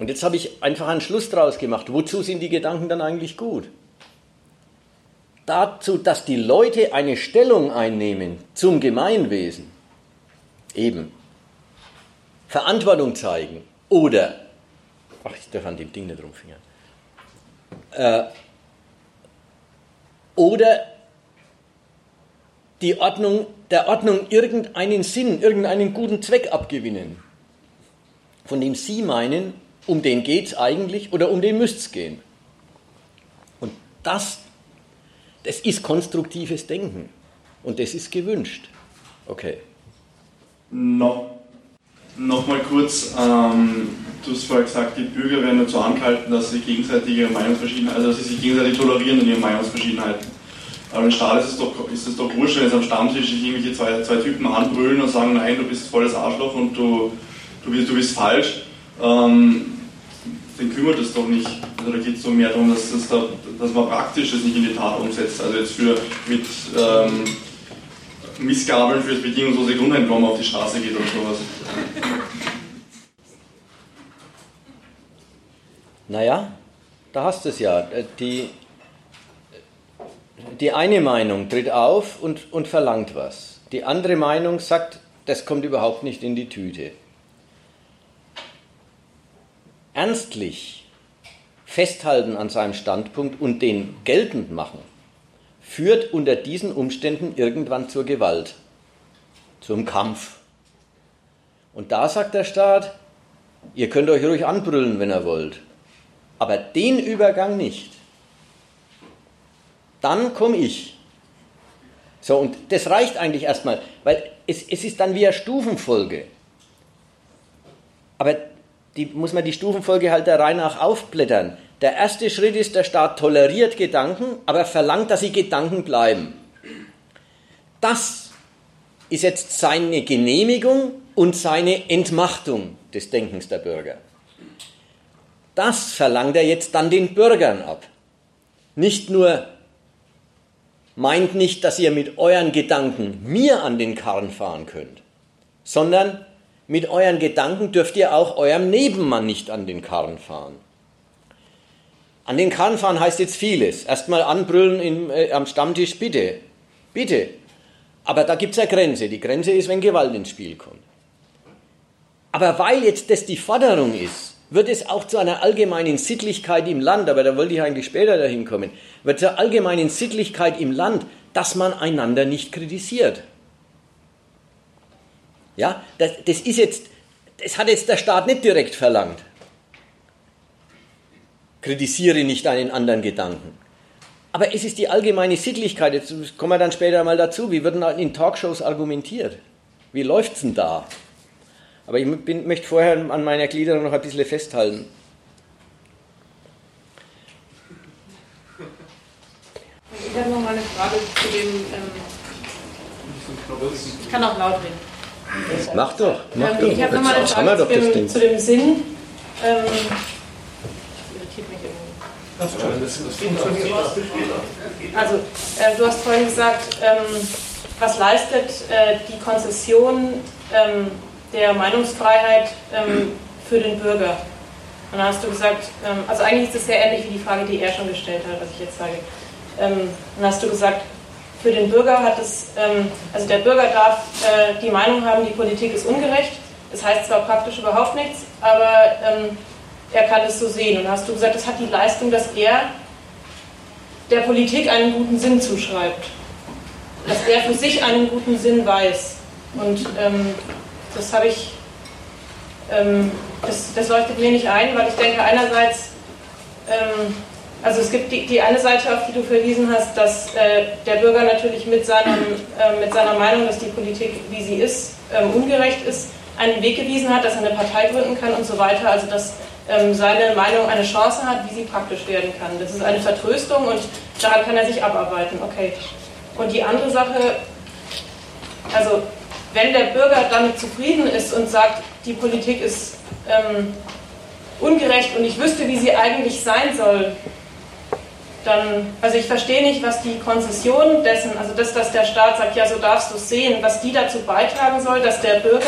Und jetzt habe ich einfach einen Schluss daraus gemacht. Wozu sind die Gedanken dann eigentlich gut? Dazu, dass die Leute eine Stellung einnehmen zum Gemeinwesen. Eben. Verantwortung zeigen. Oder, ach, ich darf an dem Ding nicht rumfingern. Äh, oder die Ordnung, der Ordnung irgendeinen Sinn, irgendeinen guten Zweck abgewinnen, von dem Sie meinen, um den geht es eigentlich oder um den müsste es gehen. Und das, das ist konstruktives Denken und das ist gewünscht. Okay. No, Nochmal kurz, ähm, du hast vorher gesagt, die Bürger werden dazu angehalten, dass sie gegenseitig ihre Meinungsverschiedenheit, also dass sie sich gegenseitig tolerieren in ihren Meinungsverschiedenheiten. Aber im Staat ist es doch, ist es doch wurscht, wenn jetzt am Stammtisch sich irgendwelche zwei, zwei Typen anbrüllen und sagen, nein, du bist volles Arschloch und du, du, bist, du bist falsch. Ähm, den kümmert es doch nicht. Also da geht es so mehr darum, dass, das da, dass man praktisch das nicht in die Tat umsetzt. Also jetzt für mit ähm, Missgabeln für das bedingungslose Grundeinkommen auf die Straße geht oder sowas. Naja, da hast du es ja. Die, die eine Meinung tritt auf und, und verlangt was. Die andere Meinung sagt, das kommt überhaupt nicht in die Tüte ernstlich festhalten an seinem Standpunkt und den geltend machen, führt unter diesen Umständen irgendwann zur Gewalt, zum Kampf. Und da sagt der Staat, ihr könnt euch ruhig anbrüllen, wenn ihr wollt, aber den Übergang nicht. Dann komme ich. So, und das reicht eigentlich erstmal, weil es, es ist dann wie eine Stufenfolge. Aber die, muss man die Stufenfolge halt der Reihe nach aufblättern. Der erste Schritt ist, der Staat toleriert Gedanken, aber verlangt, dass sie Gedanken bleiben. Das ist jetzt seine Genehmigung und seine Entmachtung des Denkens der Bürger. Das verlangt er jetzt dann den Bürgern ab. Nicht nur meint nicht, dass ihr mit euren Gedanken mir an den Karren fahren könnt, sondern mit euren Gedanken dürft ihr auch eurem Nebenmann nicht an den Karren fahren. An den Karren fahren heißt jetzt vieles. Erstmal anbrüllen im, äh, am Stammtisch, bitte, bitte. Aber da gibt es eine Grenze. Die Grenze ist, wenn Gewalt ins Spiel kommt. Aber weil jetzt das die Forderung ist, wird es auch zu einer allgemeinen Sittlichkeit im Land, aber da wollte ich eigentlich später dahin kommen, wird zur allgemeinen Sittlichkeit im Land, dass man einander nicht kritisiert. Ja, das, das ist jetzt, das hat jetzt der Staat nicht direkt verlangt. Kritisiere nicht einen anderen Gedanken. Aber es ist die allgemeine Sittlichkeit, jetzt kommen wir dann später mal dazu, wie wird denn in Talkshows argumentiert? Wie läuft es denn da? Aber ich bin, möchte vorher an meiner Gliederung noch ein bisschen festhalten. Ich habe noch mal eine Frage zu dem. Ähm, ich kann auch laut reden. Mach doch, mach ähm, doch. Ich habe noch mal eine Frage zu dem, zu dem, Sinn. Ähm, irritiert mich irgendwie. Also, äh, du hast vorhin gesagt, ähm, was leistet äh, die Konzession ähm, der Meinungsfreiheit ähm, für den Bürger? Und dann hast du gesagt, ähm, also eigentlich ist es sehr ähnlich wie die Frage, die er schon gestellt hat, was ich jetzt sage. Dann hast du gesagt, für den Bürger hat es, ähm, also der Bürger darf äh, die Meinung haben, die Politik ist ungerecht. Das heißt zwar praktisch überhaupt nichts, aber ähm, er kann es so sehen. Und hast du gesagt, das hat die Leistung, dass er der Politik einen guten Sinn zuschreibt. Dass er für sich einen guten Sinn weiß. Und ähm, das habe ich, ähm, das, das, leuchtet mir nicht ein, weil ich denke, einerseits, ähm, also es gibt die, die, eine Seite, auf die du verwiesen hast, dass äh, der Bürger natürlich mit, seinem, äh, mit seiner Meinung, dass die Politik, wie sie ist, ähm, ungerecht ist, einen Weg gewiesen hat, dass er eine Partei gründen kann und so weiter. Also dass ähm, seine Meinung eine Chance hat, wie sie praktisch werden kann. Das ist eine Vertröstung und daran kann er sich abarbeiten. Okay. Und die andere Sache, also wenn der Bürger damit zufrieden ist und sagt, die Politik ist ähm, ungerecht und ich wüsste, wie sie eigentlich sein soll, dann, also ich verstehe nicht, was die Konzession dessen, also das, dass der Staat sagt, ja, so darfst du es sehen, was die dazu beitragen soll, dass der Bürger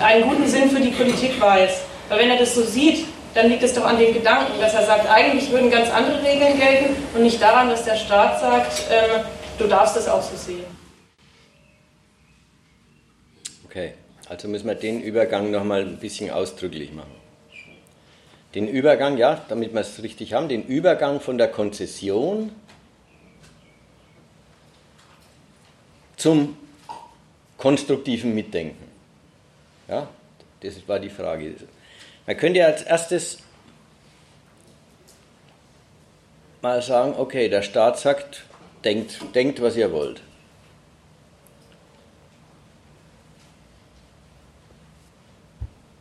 einen guten Sinn für die Politik weiß. Weil wenn er das so sieht, dann liegt es doch an dem Gedanken, dass er sagt, eigentlich würden ganz andere Regeln gelten und nicht daran, dass der Staat sagt, ähm, du darfst es auch so sehen. Okay, also müssen wir den Übergang nochmal ein bisschen ausdrücklich machen. Den Übergang, ja, damit wir es richtig haben, den Übergang von der Konzession zum konstruktiven Mitdenken. Ja, das war die Frage. Man könnte als erstes mal sagen, okay, der Staat sagt, denkt, denkt, was ihr wollt.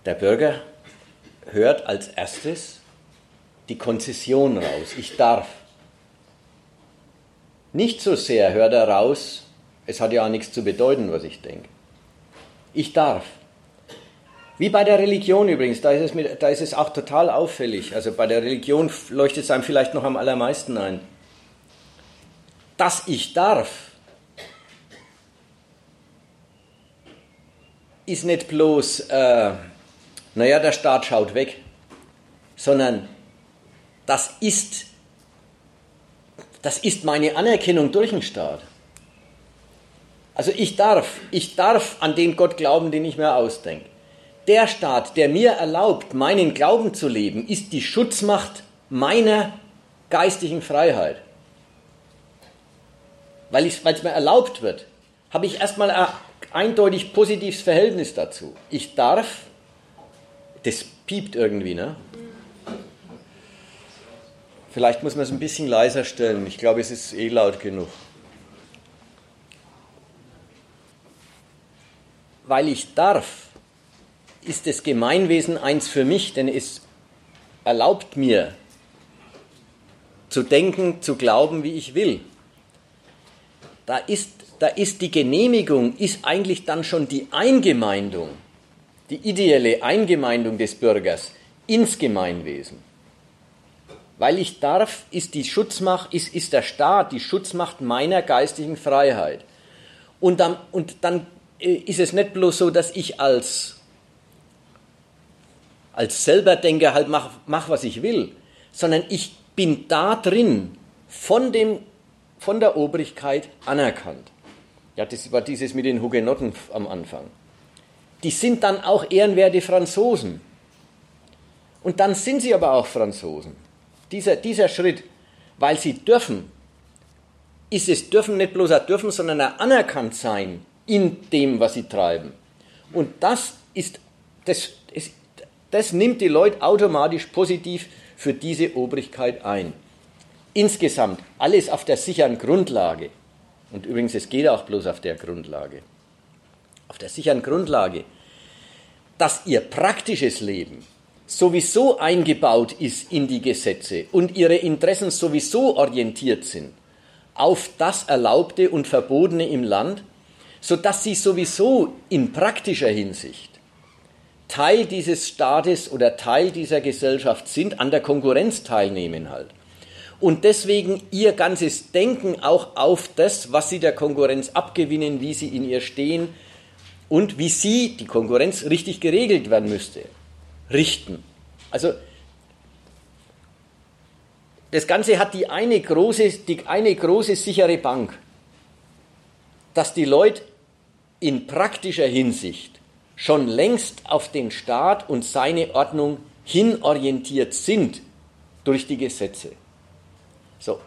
Der Bürger hört als erstes die Konzession raus. Ich darf. Nicht so sehr hört er raus, es hat ja auch nichts zu bedeuten, was ich denke. Ich darf. Wie bei der Religion übrigens, da ist, es mit, da ist es auch total auffällig. Also bei der Religion leuchtet es einem vielleicht noch am allermeisten ein. Dass ich darf, ist nicht bloß, äh, naja, der Staat schaut weg, sondern das ist, das ist meine Anerkennung durch den Staat. Also ich darf, ich darf an den Gott glauben, den ich mir ausdenke der Staat, der mir erlaubt, meinen Glauben zu leben, ist die Schutzmacht meiner geistigen Freiheit. Weil es mir erlaubt wird, habe ich erstmal ein eindeutig positives Verhältnis dazu. Ich darf, das piept irgendwie, ne? Vielleicht muss man es ein bisschen leiser stellen. Ich glaube, es ist eh laut genug. Weil ich darf, ist das Gemeinwesen eins für mich, denn es erlaubt mir zu denken, zu glauben, wie ich will. Da ist, da ist die Genehmigung, ist eigentlich dann schon die Eingemeindung, die ideelle Eingemeindung des Bürgers ins Gemeinwesen. Weil ich darf, ist die Schutzmacht, ist, ist der Staat die Schutzmacht meiner geistigen Freiheit. Und dann, und dann äh, ist es nicht bloß so, dass ich als als Selberdenker halt mach, mach, was ich will, sondern ich bin da drin von, dem, von der Obrigkeit anerkannt. Ja, das war dieses mit den Hugenotten am Anfang. Die sind dann auch ehrenwerte Franzosen. Und dann sind sie aber auch Franzosen. Dieser, dieser Schritt, weil sie dürfen, ist es dürfen nicht bloß ein dürfen, sondern ein anerkannt sein in dem, was sie treiben. Und das ist, das, ist, das nimmt die Leute automatisch positiv für diese Obrigkeit ein. Insgesamt alles auf der sicheren Grundlage. Und übrigens, es geht auch bloß auf der Grundlage. Auf der sicheren Grundlage. dass ihr praktisches Leben sowieso eingebaut ist in die Gesetze und ihre Interessen sowieso orientiert sind auf das Erlaubte und Verbotene im Land, so dass sie sowieso in praktischer Hinsicht Teil dieses Staates oder Teil dieser Gesellschaft sind, an der Konkurrenz teilnehmen halt. Und deswegen ihr ganzes Denken auch auf das, was sie der Konkurrenz abgewinnen, wie sie in ihr stehen und wie sie, die Konkurrenz, richtig geregelt werden müsste, richten. Also das Ganze hat die eine große, die eine große sichere Bank, dass die Leute in praktischer Hinsicht schon längst auf den Staat und seine Ordnung hinorientiert sind durch die Gesetze. So,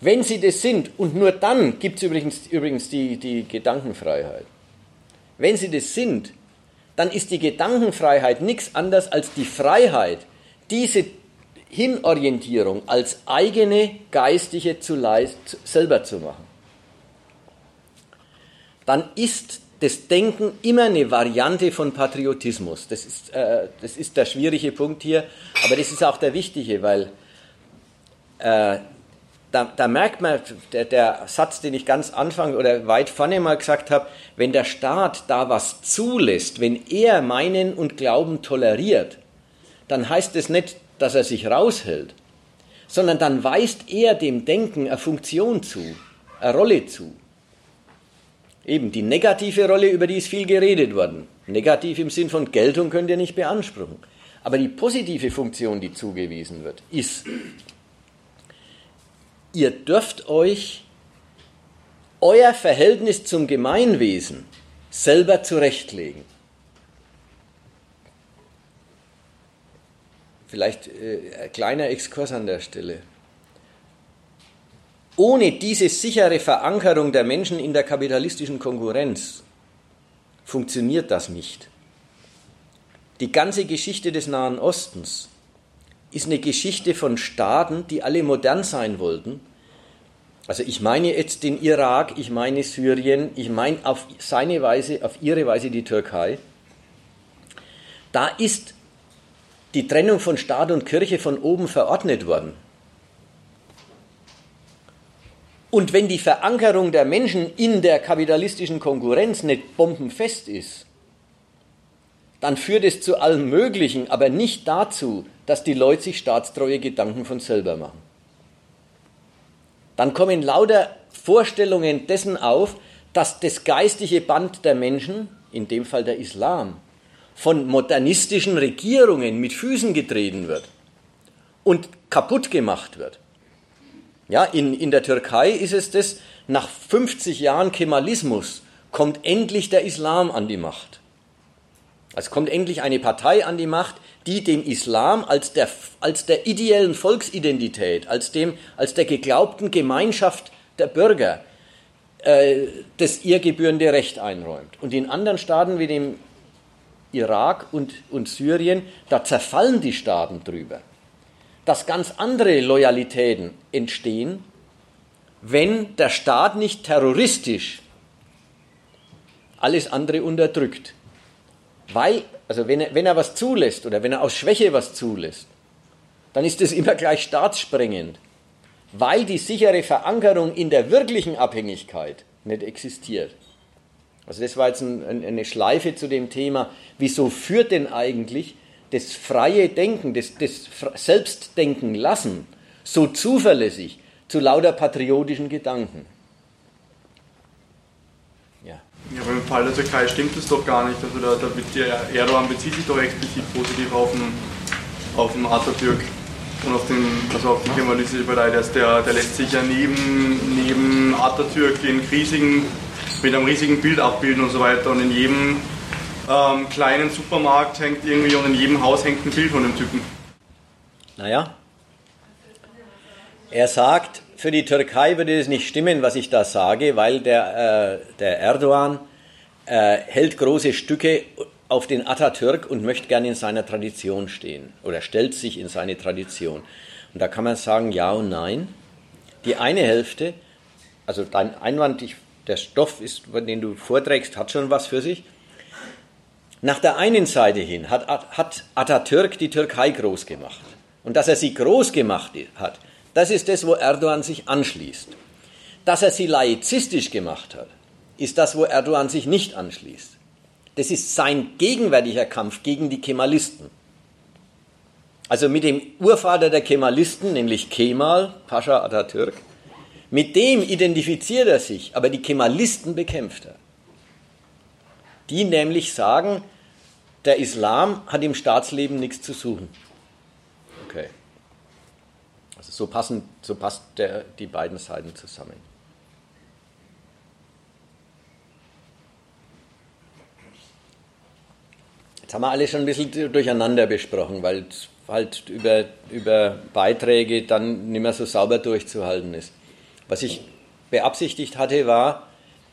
wenn sie das sind, und nur dann gibt es übrigens, übrigens die, die Gedankenfreiheit, wenn sie das sind, dann ist die Gedankenfreiheit nichts anderes als die Freiheit, diese Hinorientierung als eigene geistige zu selber zu machen. Dann ist das Denken immer eine Variante von Patriotismus. Das ist, äh, das ist der schwierige Punkt hier, aber das ist auch der wichtige, weil äh, da, da, merkt man, der, der, Satz, den ich ganz Anfang oder weit vorne mal gesagt habe, wenn der Staat da was zulässt, wenn er meinen und Glauben toleriert, dann heißt es nicht, dass er sich raushält, sondern dann weist er dem Denken eine Funktion zu, eine Rolle zu. Eben die negative Rolle, über die ist viel geredet worden. Negativ im Sinn von Geltung könnt ihr nicht beanspruchen. Aber die positive Funktion, die zugewiesen wird, ist, ihr dürft euch euer Verhältnis zum Gemeinwesen selber zurechtlegen. Vielleicht äh, ein kleiner Exkurs an der Stelle. Ohne diese sichere Verankerung der Menschen in der kapitalistischen Konkurrenz funktioniert das nicht. Die ganze Geschichte des Nahen Ostens ist eine Geschichte von Staaten, die alle modern sein wollten. Also ich meine jetzt den Irak, ich meine Syrien, ich meine auf seine Weise, auf ihre Weise die Türkei. Da ist die Trennung von Staat und Kirche von oben verordnet worden. Und wenn die Verankerung der Menschen in der kapitalistischen Konkurrenz nicht bombenfest ist, dann führt es zu allem Möglichen, aber nicht dazu, dass die Leute sich staatstreue Gedanken von selber machen. Dann kommen lauter Vorstellungen dessen auf, dass das geistige Band der Menschen, in dem Fall der Islam, von modernistischen Regierungen mit Füßen getreten wird und kaputt gemacht wird. Ja, in, in der Türkei ist es das, nach 50 Jahren Kemalismus kommt endlich der Islam an die Macht. Es kommt endlich eine Partei an die Macht, die dem Islam als der, als der ideellen Volksidentität, als, dem, als der geglaubten Gemeinschaft der Bürger äh, das ihr gebührende Recht einräumt. Und in anderen Staaten wie dem Irak und, und Syrien, da zerfallen die Staaten drüber. Dass ganz andere Loyalitäten entstehen, wenn der Staat nicht terroristisch alles andere unterdrückt. Weil, also wenn er, wenn er was zulässt oder wenn er aus Schwäche was zulässt, dann ist es (laughs) immer gleich staatssprengend, weil die sichere Verankerung in der wirklichen Abhängigkeit nicht existiert. Also das war jetzt ein, eine Schleife zu dem Thema, wieso führt denn eigentlich das freie Denken, das, das Selbstdenken lassen so zuverlässig zu lauter patriotischen Gedanken? Ja, aber im Fall der Türkei stimmt das doch gar nicht. Also da, da wird der Erdogan bezieht sich doch explizit positiv auf den, auf den Atatürk und auf den, also auf die kemalistische Partei. Der, der, der lässt sich ja neben, neben Atatürk in riesigen, mit einem riesigen Bild abbilden und so weiter. Und in jedem ähm, kleinen Supermarkt hängt irgendwie und in jedem Haus hängt ein Bild von dem Typen. Naja. Er sagt, für die Türkei würde es nicht stimmen, was ich da sage, weil der, äh, der Erdogan äh, hält große Stücke auf den Atatürk und möchte gerne in seiner Tradition stehen oder stellt sich in seine Tradition. Und da kann man sagen ja und nein. Die eine Hälfte, also dein Einwand, ich, der Stoff, ist, den du vorträgst, hat schon was für sich. Nach der einen Seite hin hat, hat Atatürk die Türkei groß gemacht. Und dass er sie groß gemacht hat, das ist das, wo Erdogan sich anschließt. Dass er sie laizistisch gemacht hat, ist das, wo Erdogan sich nicht anschließt. Das ist sein gegenwärtiger Kampf gegen die Kemalisten. Also mit dem Urvater der Kemalisten, nämlich Kemal, Pascha Atatürk, mit dem identifiziert er sich, aber die Kemalisten bekämpft er. Die nämlich sagen, der Islam hat im Staatsleben nichts zu suchen. So passen, so passt der, die beiden Seiten zusammen. Jetzt haben wir alle schon ein bisschen durcheinander besprochen, weil halt über, über Beiträge dann nicht mehr so sauber durchzuhalten ist. Was ich beabsichtigt hatte, war,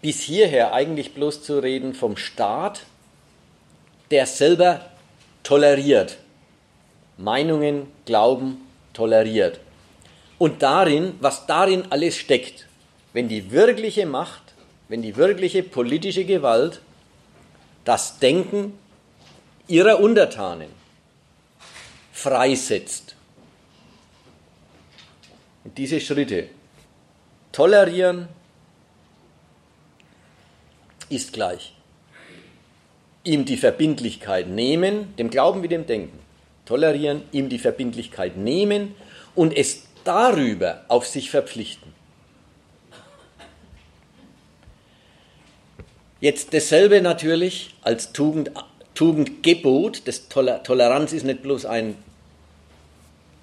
bis hierher eigentlich bloß zu reden vom Staat, der selber toleriert. Meinungen, Glauben toleriert. Und darin, was darin alles steckt, wenn die wirkliche Macht, wenn die wirkliche politische Gewalt das Denken ihrer Untertanen freisetzt. Und diese Schritte tolerieren ist gleich. Ihm die Verbindlichkeit nehmen, dem Glauben wie dem Denken. Tolerieren, ihm die Verbindlichkeit nehmen und es darüber auf sich verpflichten. Jetzt dasselbe natürlich als Tugend, Tugendgebot. Das Toleranz ist nicht bloß ein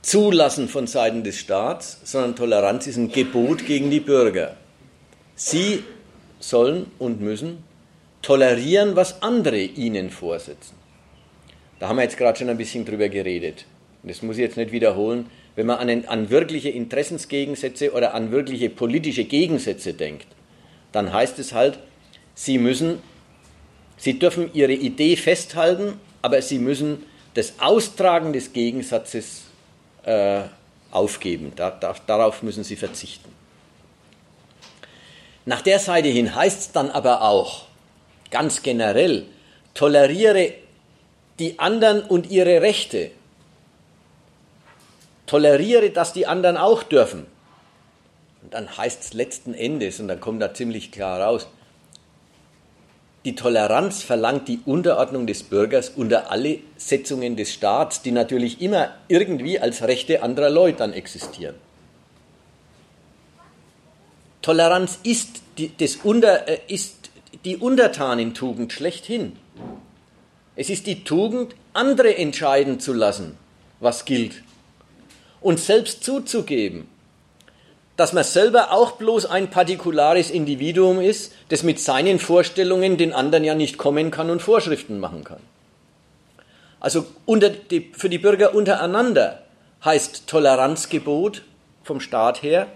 Zulassen von Seiten des Staats, sondern Toleranz ist ein Gebot gegen die Bürger. Sie sollen und müssen tolerieren, was andere ihnen vorsetzen. Da haben wir jetzt gerade schon ein bisschen drüber geredet. Das muss ich jetzt nicht wiederholen. Wenn man an, an wirkliche Interessensgegensätze oder an wirkliche politische Gegensätze denkt, dann heißt es halt, sie müssen, sie dürfen ihre Idee festhalten, aber sie müssen das Austragen des Gegensatzes äh, aufgeben. Da, da, darauf müssen sie verzichten. Nach der Seite hin heißt es dann aber auch, ganz generell, toleriere die anderen und ihre Rechte. Toleriere, dass die anderen auch dürfen. Und dann heißt es letzten Endes, und dann kommt da ziemlich klar raus, die Toleranz verlangt die Unterordnung des Bürgers unter alle Setzungen des Staats, die natürlich immer irgendwie als Rechte anderer Leute dann existieren. Toleranz ist die, das Unter, äh, ist die Untertanentugend schlechthin. Es ist die Tugend, andere entscheiden zu lassen, was gilt. Und selbst zuzugeben, dass man selber auch bloß ein partikulares Individuum ist, das mit seinen Vorstellungen den anderen ja nicht kommen kann und Vorschriften machen kann. Also die, für die Bürger untereinander heißt Toleranzgebot vom Staat her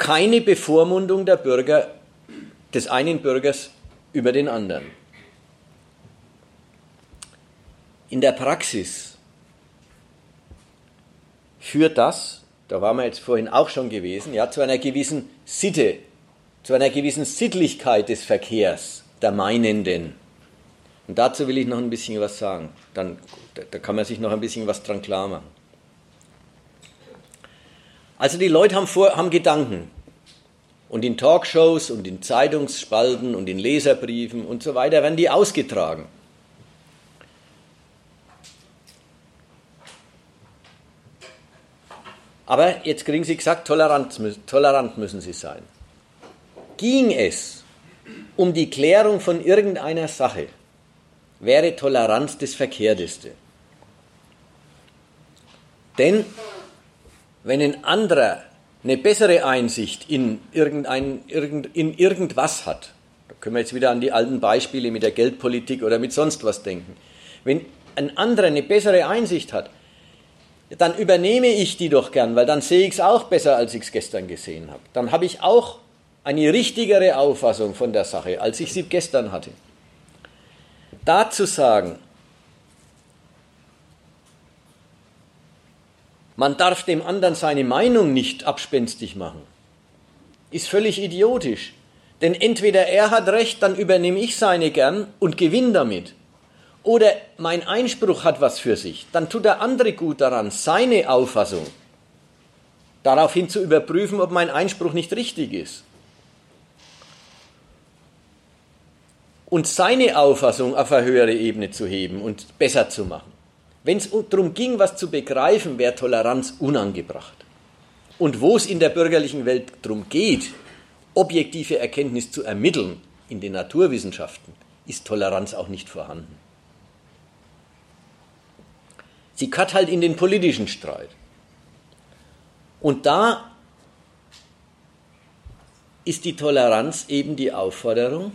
keine Bevormundung der Bürger, des einen Bürgers über den anderen. In der Praxis führt das da waren wir jetzt vorhin auch schon gewesen, ja, zu einer gewissen Sitte, zu einer gewissen Sittlichkeit des Verkehrs der Meinenden. Und dazu will ich noch ein bisschen was sagen. Dann, da kann man sich noch ein bisschen was dran klar machen. Also die Leute haben, vor, haben Gedanken. Und in Talkshows und in Zeitungsspalten und in Leserbriefen und so weiter werden die ausgetragen. Aber jetzt kriegen Sie gesagt, tolerant, tolerant müssen Sie sein. Ging es um die Klärung von irgendeiner Sache, wäre Toleranz das Verkehrteste. Denn wenn ein anderer eine bessere Einsicht in, irgendein, irgend, in irgendwas hat, da können wir jetzt wieder an die alten Beispiele mit der Geldpolitik oder mit sonst was denken, wenn ein anderer eine bessere Einsicht hat, dann übernehme ich die doch gern, weil dann sehe ich es auch besser, als ich es gestern gesehen habe. Dann habe ich auch eine richtigere Auffassung von der Sache, als ich sie gestern hatte. Dazu sagen, man darf dem anderen seine Meinung nicht abspenstig machen, ist völlig idiotisch. Denn entweder er hat recht, dann übernehme ich seine gern und gewinne damit. Oder mein Einspruch hat was für sich, dann tut der andere gut daran, seine Auffassung daraufhin zu überprüfen, ob mein Einspruch nicht richtig ist. Und seine Auffassung auf eine höhere Ebene zu heben und besser zu machen. Wenn es darum ging, was zu begreifen, wäre Toleranz unangebracht. Und wo es in der bürgerlichen Welt darum geht, objektive Erkenntnis zu ermitteln, in den Naturwissenschaften, ist Toleranz auch nicht vorhanden. Sie kat halt in den politischen Streit. Und da ist die Toleranz eben die Aufforderung,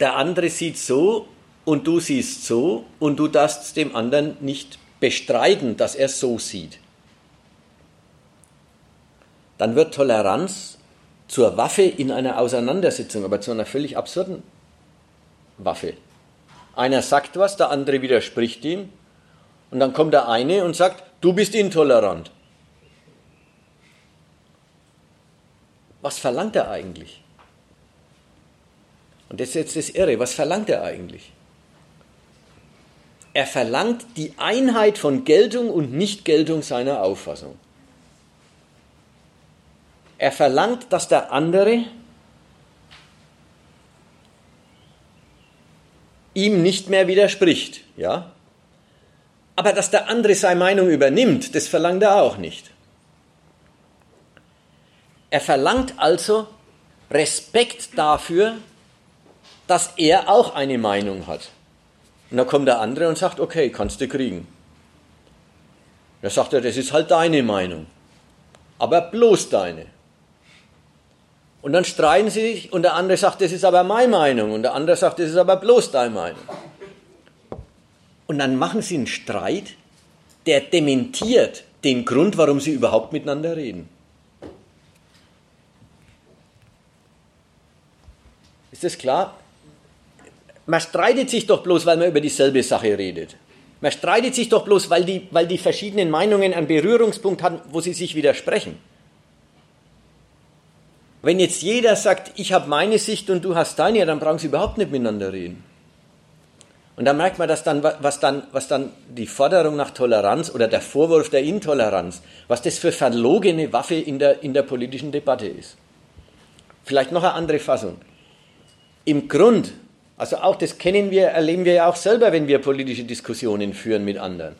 der andere sieht so und du siehst so und du darfst dem anderen nicht bestreiten, dass er so sieht. Dann wird Toleranz zur Waffe in einer Auseinandersetzung, aber zu einer völlig absurden Waffe. Einer sagt was, der andere widerspricht ihm und dann kommt der eine und sagt, du bist intolerant. Was verlangt er eigentlich? Und das ist jetzt das Irre, was verlangt er eigentlich? Er verlangt die Einheit von Geltung und Nichtgeltung seiner Auffassung. Er verlangt, dass der andere ihm nicht mehr widerspricht, ja? Aber dass der andere seine Meinung übernimmt, das verlangt er auch nicht. Er verlangt also Respekt dafür, dass er auch eine Meinung hat. Und dann kommt der andere und sagt, okay, kannst du kriegen. Da sagt er, das ist halt deine Meinung, aber bloß deine. Und dann streiten sie sich und der andere sagt, das ist aber meine Meinung und der andere sagt, das ist aber bloß deine Meinung. Und dann machen sie einen Streit, der dementiert den Grund, warum sie überhaupt miteinander reden. Ist das klar? Man streitet sich doch bloß, weil man über dieselbe Sache redet. Man streitet sich doch bloß, weil die, weil die verschiedenen Meinungen einen Berührungspunkt haben, wo sie sich widersprechen. Wenn jetzt jeder sagt, ich habe meine Sicht und du hast deine, dann brauchen sie überhaupt nicht miteinander reden. Und dann merkt man, dass dann, was dann, was dann die Forderung nach Toleranz oder der Vorwurf der Intoleranz, was das für verlogene Waffe in der, in der politischen Debatte ist. Vielleicht noch eine andere Fassung. Im Grund, also auch das kennen wir, erleben wir ja auch selber, wenn wir politische Diskussionen führen mit anderen.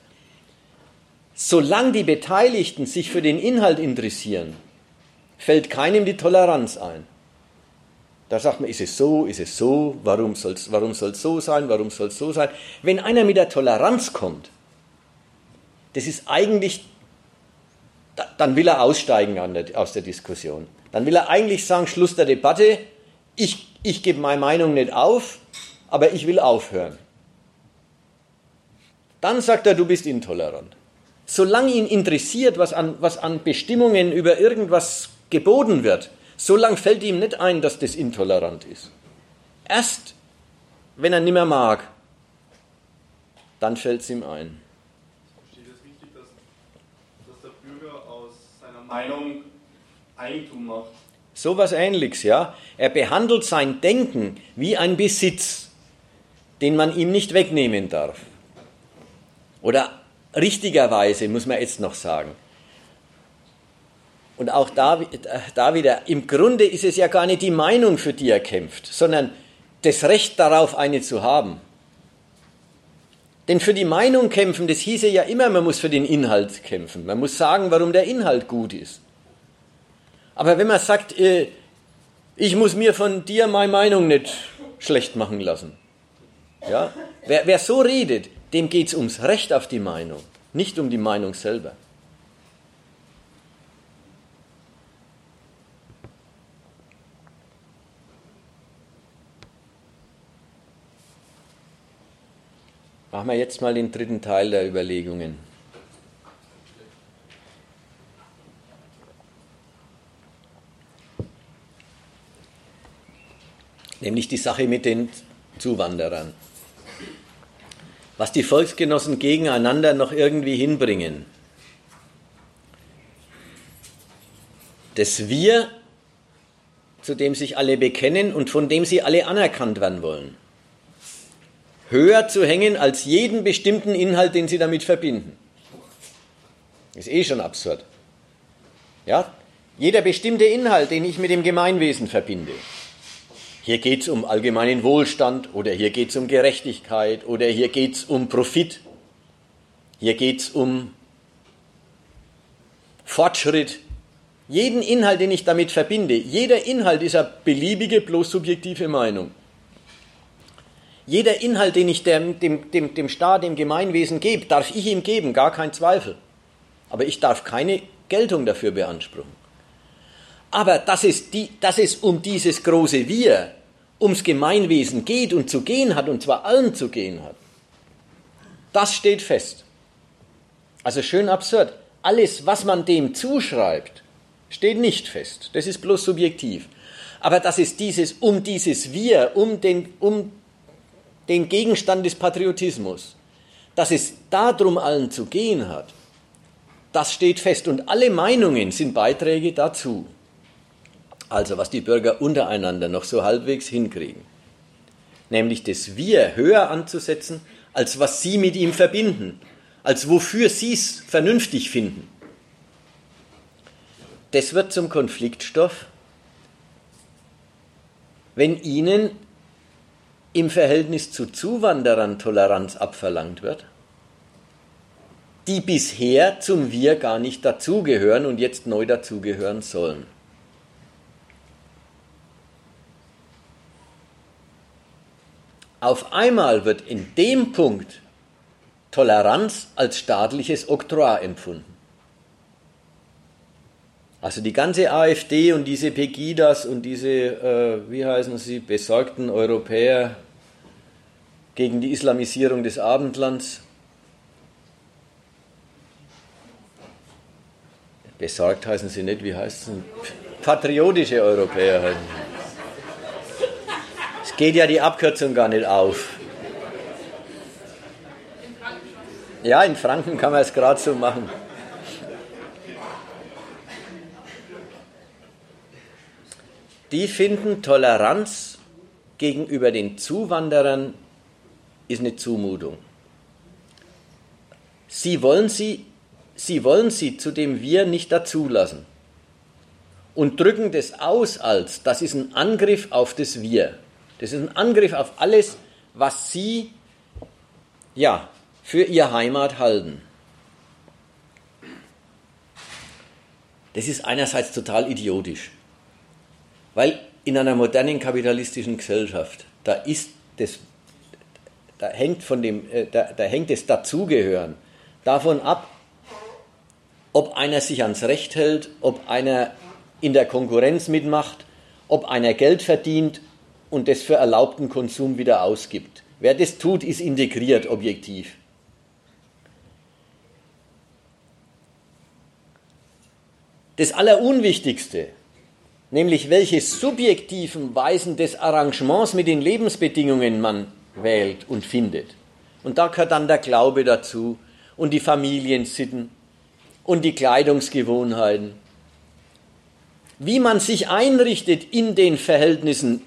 Solange die Beteiligten sich für den Inhalt interessieren, fällt keinem die Toleranz ein. Da sagt man, ist es so, ist es so, warum soll es warum soll's so sein, warum soll es so sein. Wenn einer mit der Toleranz kommt, das ist eigentlich, dann will er aussteigen aus der Diskussion. Dann will er eigentlich sagen, Schluss der Debatte, ich, ich gebe meine Meinung nicht auf, aber ich will aufhören. Dann sagt er, du bist intolerant. Solange ihn interessiert, was an, was an Bestimmungen über irgendwas geboten wird, so lange fällt ihm nicht ein, dass das intolerant ist. Erst, wenn er nimmer mag, dann fällt es ihm ein. Versteht es richtig, dass, dass der Bürger aus seiner Meinung Eigentum macht? So was ähnliches, ja. Er behandelt sein Denken wie ein Besitz, den man ihm nicht wegnehmen darf. Oder richtigerweise, muss man jetzt noch sagen, und auch da, da wieder, im Grunde ist es ja gar nicht die Meinung, für die er kämpft, sondern das Recht darauf, eine zu haben. Denn für die Meinung kämpfen, das hieße ja immer, man muss für den Inhalt kämpfen. Man muss sagen, warum der Inhalt gut ist. Aber wenn man sagt, äh, ich muss mir von dir meine Meinung nicht schlecht machen lassen. Ja? Wer, wer so redet, dem geht es ums Recht auf die Meinung, nicht um die Meinung selber. Machen wir jetzt mal den dritten Teil der Überlegungen. Nämlich die Sache mit den Zuwanderern. Was die Volksgenossen gegeneinander noch irgendwie hinbringen. Das Wir zu dem sich alle bekennen und von dem sie alle anerkannt werden wollen. Höher zu hängen als jeden bestimmten Inhalt, den sie damit verbinden. Ist eh schon absurd. Ja? Jeder bestimmte Inhalt, den ich mit dem Gemeinwesen verbinde. Hier geht es um allgemeinen Wohlstand oder hier geht es um Gerechtigkeit oder hier geht es um Profit. Hier geht es um Fortschritt. Jeden Inhalt, den ich damit verbinde, jeder Inhalt ist eine beliebige, bloß subjektive Meinung. Jeder Inhalt, den ich dem, dem, dem, dem Staat, dem Gemeinwesen gebe, darf ich ihm geben, gar kein Zweifel. Aber ich darf keine Geltung dafür beanspruchen. Aber dass es, die, dass es um dieses große Wir, ums Gemeinwesen geht und zu gehen hat, und zwar allen zu gehen hat, das steht fest. Also schön absurd. Alles, was man dem zuschreibt, steht nicht fest. Das ist bloß subjektiv. Aber dass es dieses, um dieses Wir, um den, um den Gegenstand des Patriotismus, dass es darum allen zu gehen hat, das steht fest und alle Meinungen sind Beiträge dazu. Also was die Bürger untereinander noch so halbwegs hinkriegen. Nämlich das Wir höher anzusetzen, als was sie mit ihm verbinden, als wofür sie es vernünftig finden. Das wird zum Konfliktstoff, wenn ihnen im Verhältnis zu Zuwanderern Toleranz abverlangt wird die bisher zum Wir gar nicht dazugehören und jetzt neu dazugehören sollen. Auf einmal wird in dem Punkt Toleranz als staatliches Oktroi empfunden. Also die ganze AfD und diese Pegidas und diese, äh, wie heißen sie, besorgten Europäer gegen die Islamisierung des Abendlands, Besorgt heißen sie nicht, wie heißt es? Patriotische Europäer heißen sie. Es geht ja die Abkürzung gar nicht auf. Ja, in Franken kann man es gerade so machen. Die finden Toleranz gegenüber den Zuwanderern ist eine Zumutung. Sie wollen sie sie wollen sie zu dem Wir nicht dazulassen und drücken das aus als, das ist ein Angriff auf das Wir. Das ist ein Angriff auf alles, was sie ja, für ihr Heimat halten. Das ist einerseits total idiotisch, weil in einer modernen kapitalistischen Gesellschaft, da ist das, da hängt von dem, äh, da, da hängt das Dazugehören davon ab, ob einer sich ans Recht hält, ob einer in der Konkurrenz mitmacht, ob einer Geld verdient und das für erlaubten Konsum wieder ausgibt. Wer das tut, ist integriert objektiv. Das Allerunwichtigste, nämlich welche subjektiven Weisen des Arrangements mit den Lebensbedingungen man wählt und findet. Und da gehört dann der Glaube dazu und die Familiensitten und die Kleidungsgewohnheiten. Wie man sich einrichtet in den Verhältnissen,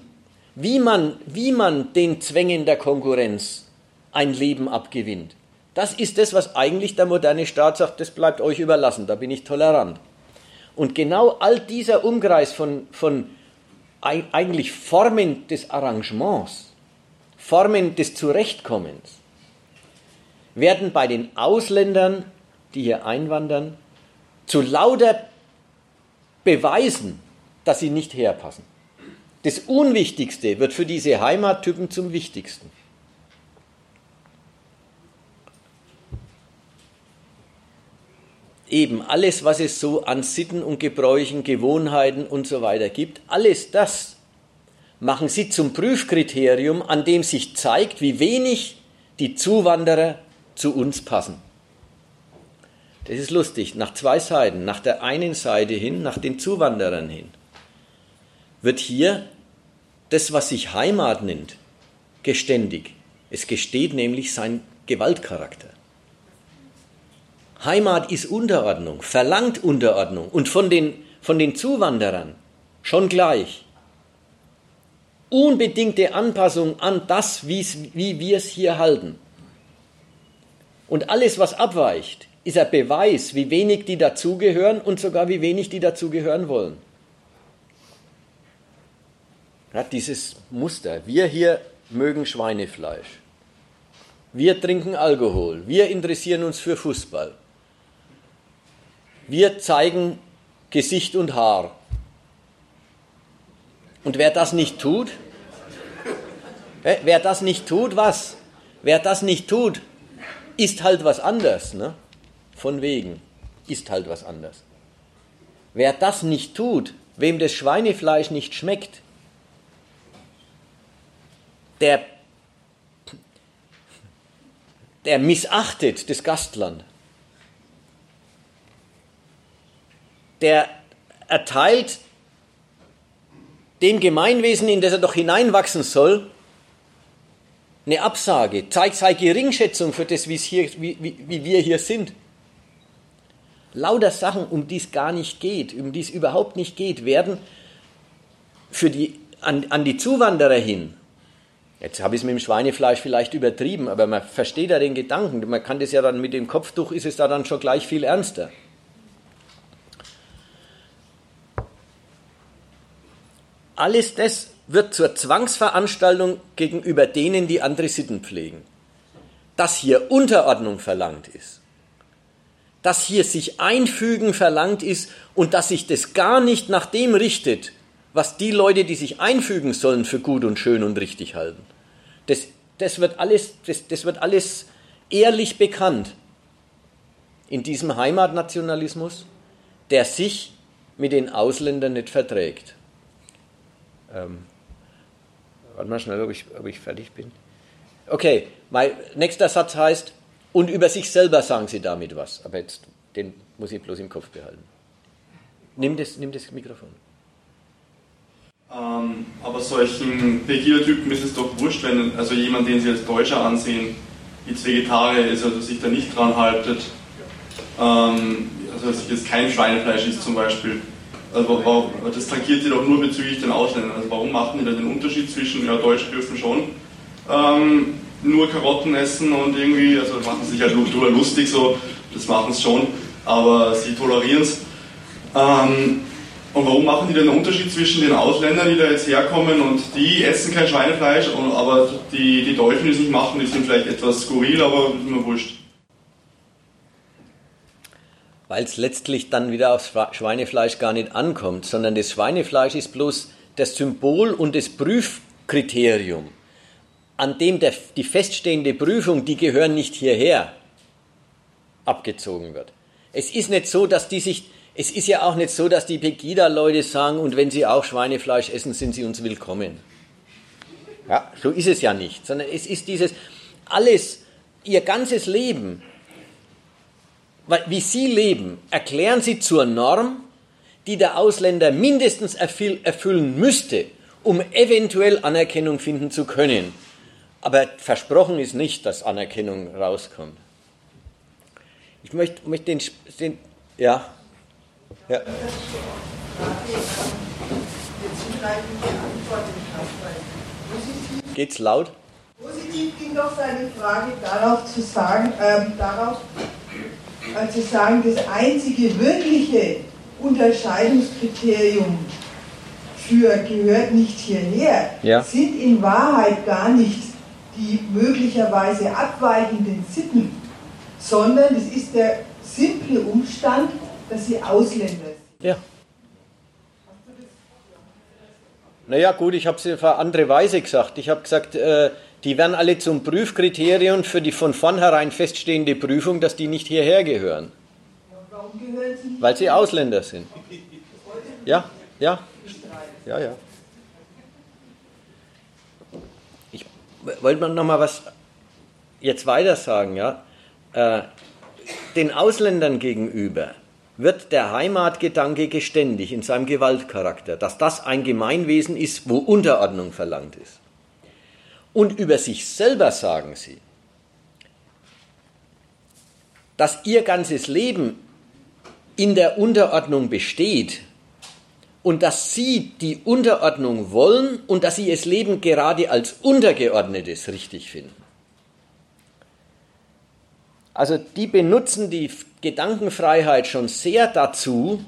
wie man, wie man den Zwängen der Konkurrenz ein Leben abgewinnt. Das ist das, was eigentlich der moderne Staat sagt, das bleibt euch überlassen, da bin ich tolerant. Und genau all dieser Umkreis von, von eigentlich Formen des Arrangements, Formen des Zurechtkommens, werden bei den Ausländern die hier einwandern, zu lauter beweisen, dass sie nicht herpassen. Das Unwichtigste wird für diese Heimattypen zum Wichtigsten. Eben alles, was es so an Sitten und Gebräuchen, Gewohnheiten und so weiter gibt, alles das machen sie zum Prüfkriterium, an dem sich zeigt, wie wenig die Zuwanderer zu uns passen. Das ist lustig. Nach zwei Seiten, nach der einen Seite hin, nach den Zuwanderern hin, wird hier das, was sich Heimat nennt, geständig. Es gesteht nämlich sein Gewaltcharakter. Heimat ist Unterordnung, verlangt Unterordnung und von den, von den Zuwanderern schon gleich. Unbedingte Anpassung an das, wie wir es hier halten. Und alles, was abweicht, ist ein Beweis, wie wenig die dazugehören und sogar wie wenig die dazugehören wollen. Ja, dieses Muster. Wir hier mögen Schweinefleisch. Wir trinken Alkohol. Wir interessieren uns für Fußball. Wir zeigen Gesicht und Haar. Und wer das nicht tut, wer das nicht tut, was? Wer das nicht tut, ist halt was anders, ne? Von wegen, ist halt was anders. Wer das nicht tut, wem das Schweinefleisch nicht schmeckt, der, der missachtet das Gastland. Der erteilt dem Gemeinwesen, in das er doch hineinwachsen soll, eine Absage, zeigt seine Geringschätzung für das, wie, wie, wie wir hier sind. Lauter Sachen, um die es gar nicht geht, um die es überhaupt nicht geht, werden für die, an, an die Zuwanderer hin. Jetzt habe ich es mit dem Schweinefleisch vielleicht übertrieben, aber man versteht ja den Gedanken. Man kann das ja dann mit dem Kopftuch, ist es da dann schon gleich viel ernster. Alles das wird zur Zwangsveranstaltung gegenüber denen, die andere Sitten pflegen. Dass hier Unterordnung verlangt ist, dass hier sich einfügen verlangt ist und dass sich das gar nicht nach dem richtet, was die Leute, die sich einfügen sollen, für gut und schön und richtig halten. Das, das, wird, alles, das, das wird alles ehrlich bekannt in diesem Heimatnationalismus, der sich mit den Ausländern nicht verträgt. Ähm, warte mal schnell, ob ich, ob ich fertig bin. Okay, mein nächster Satz heißt, und über sich selber sagen sie damit was. Aber jetzt, den muss ich bloß im Kopf behalten. Nimm das, nimm das Mikrofon. Ähm, aber solchen Pegida-Typen ist es doch wurscht, wenn also jemand, den sie als Deutscher ansehen, jetzt Vegetarier ist, also sich da nicht dran haltet, ähm, also dass jetzt kein Schweinefleisch ist zum Beispiel, also warum, das tangiert sie doch nur bezüglich den Ausländern. Also warum machen die da den Unterschied zwischen, ja, Deutsche dürfen schon ähm, nur Karotten essen und irgendwie, also machen sie sich halt drüber lustig so, das machen sie schon, aber sie tolerieren es. Ähm, und warum machen die denn einen Unterschied zwischen den Ausländern, die da jetzt herkommen und die essen kein Schweinefleisch, aber die, die Deutschen, die es nicht machen, die sind vielleicht etwas skurril, aber immer wurscht weil es letztlich dann wieder aufs Schweinefleisch gar nicht ankommt, sondern das Schweinefleisch ist bloß das Symbol und das Prüfkriterium, an dem der, die feststehende Prüfung, die gehören nicht hierher, abgezogen wird. Es ist nicht so, dass die sich, es ist ja auch nicht so, dass die Pegida-Leute sagen, und wenn sie auch Schweinefleisch essen, sind sie uns willkommen. Ja, so ist es ja nicht, sondern es ist dieses, alles, ihr ganzes Leben wie Sie leben, erklären Sie zur Norm, die der Ausländer mindestens erfüllen müsste, um eventuell Anerkennung finden zu können. Aber versprochen ist nicht, dass Anerkennung rauskommt. Ich möchte, möchte den, den ja. ja. Geht's laut? Positiv ging doch seine Frage darauf zu sagen, äh, darauf, also sagen, das einzige wirkliche Unterscheidungskriterium für gehört nicht hierher, ja. sind in Wahrheit gar nicht die möglicherweise abweichenden Sitten, sondern es ist der simple Umstand, dass sie Ausländer sind. Ja. Naja gut, ich habe es auf eine andere Weise gesagt. Ich habe gesagt, äh, die werden alle zum Prüfkriterium für die von vornherein feststehende Prüfung, dass die nicht hierher gehören. Warum gehören sie? Weil sie Ausländer sind. Ja, ja. Ja, ja. Ich wollte noch mal was jetzt weiter sagen, ja. Äh, den Ausländern gegenüber wird der Heimatgedanke geständig in seinem Gewaltcharakter, dass das ein Gemeinwesen ist, wo Unterordnung verlangt ist. Und über sich selber sagen sie, dass ihr ganzes Leben in der Unterordnung besteht und dass sie die Unterordnung wollen und dass sie es Leben gerade als Untergeordnetes richtig finden. Also die benutzen die Gedankenfreiheit schon sehr dazu,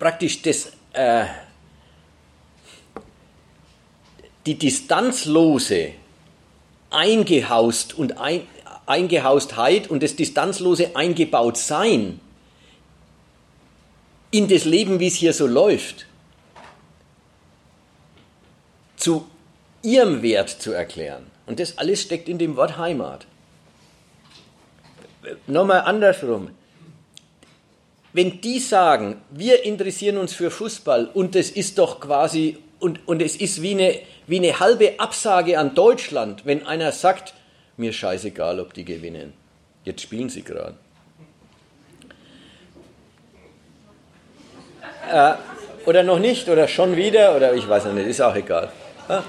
praktisch das, äh, die distanzlose Eingehaust und ein, Eingehaustheit und das distanzlose Eingebautsein in das Leben, wie es hier so läuft, zu ihrem Wert zu erklären. Und das alles steckt in dem Wort Heimat. Nochmal andersrum. Wenn die sagen, wir interessieren uns für Fußball und das ist doch quasi, und, und es ist wie eine, wie eine halbe Absage an Deutschland, wenn einer sagt, mir scheißegal, ob die gewinnen. Jetzt spielen sie gerade. Äh, oder noch nicht, oder schon wieder, oder ich weiß nicht, ist auch egal. Ja?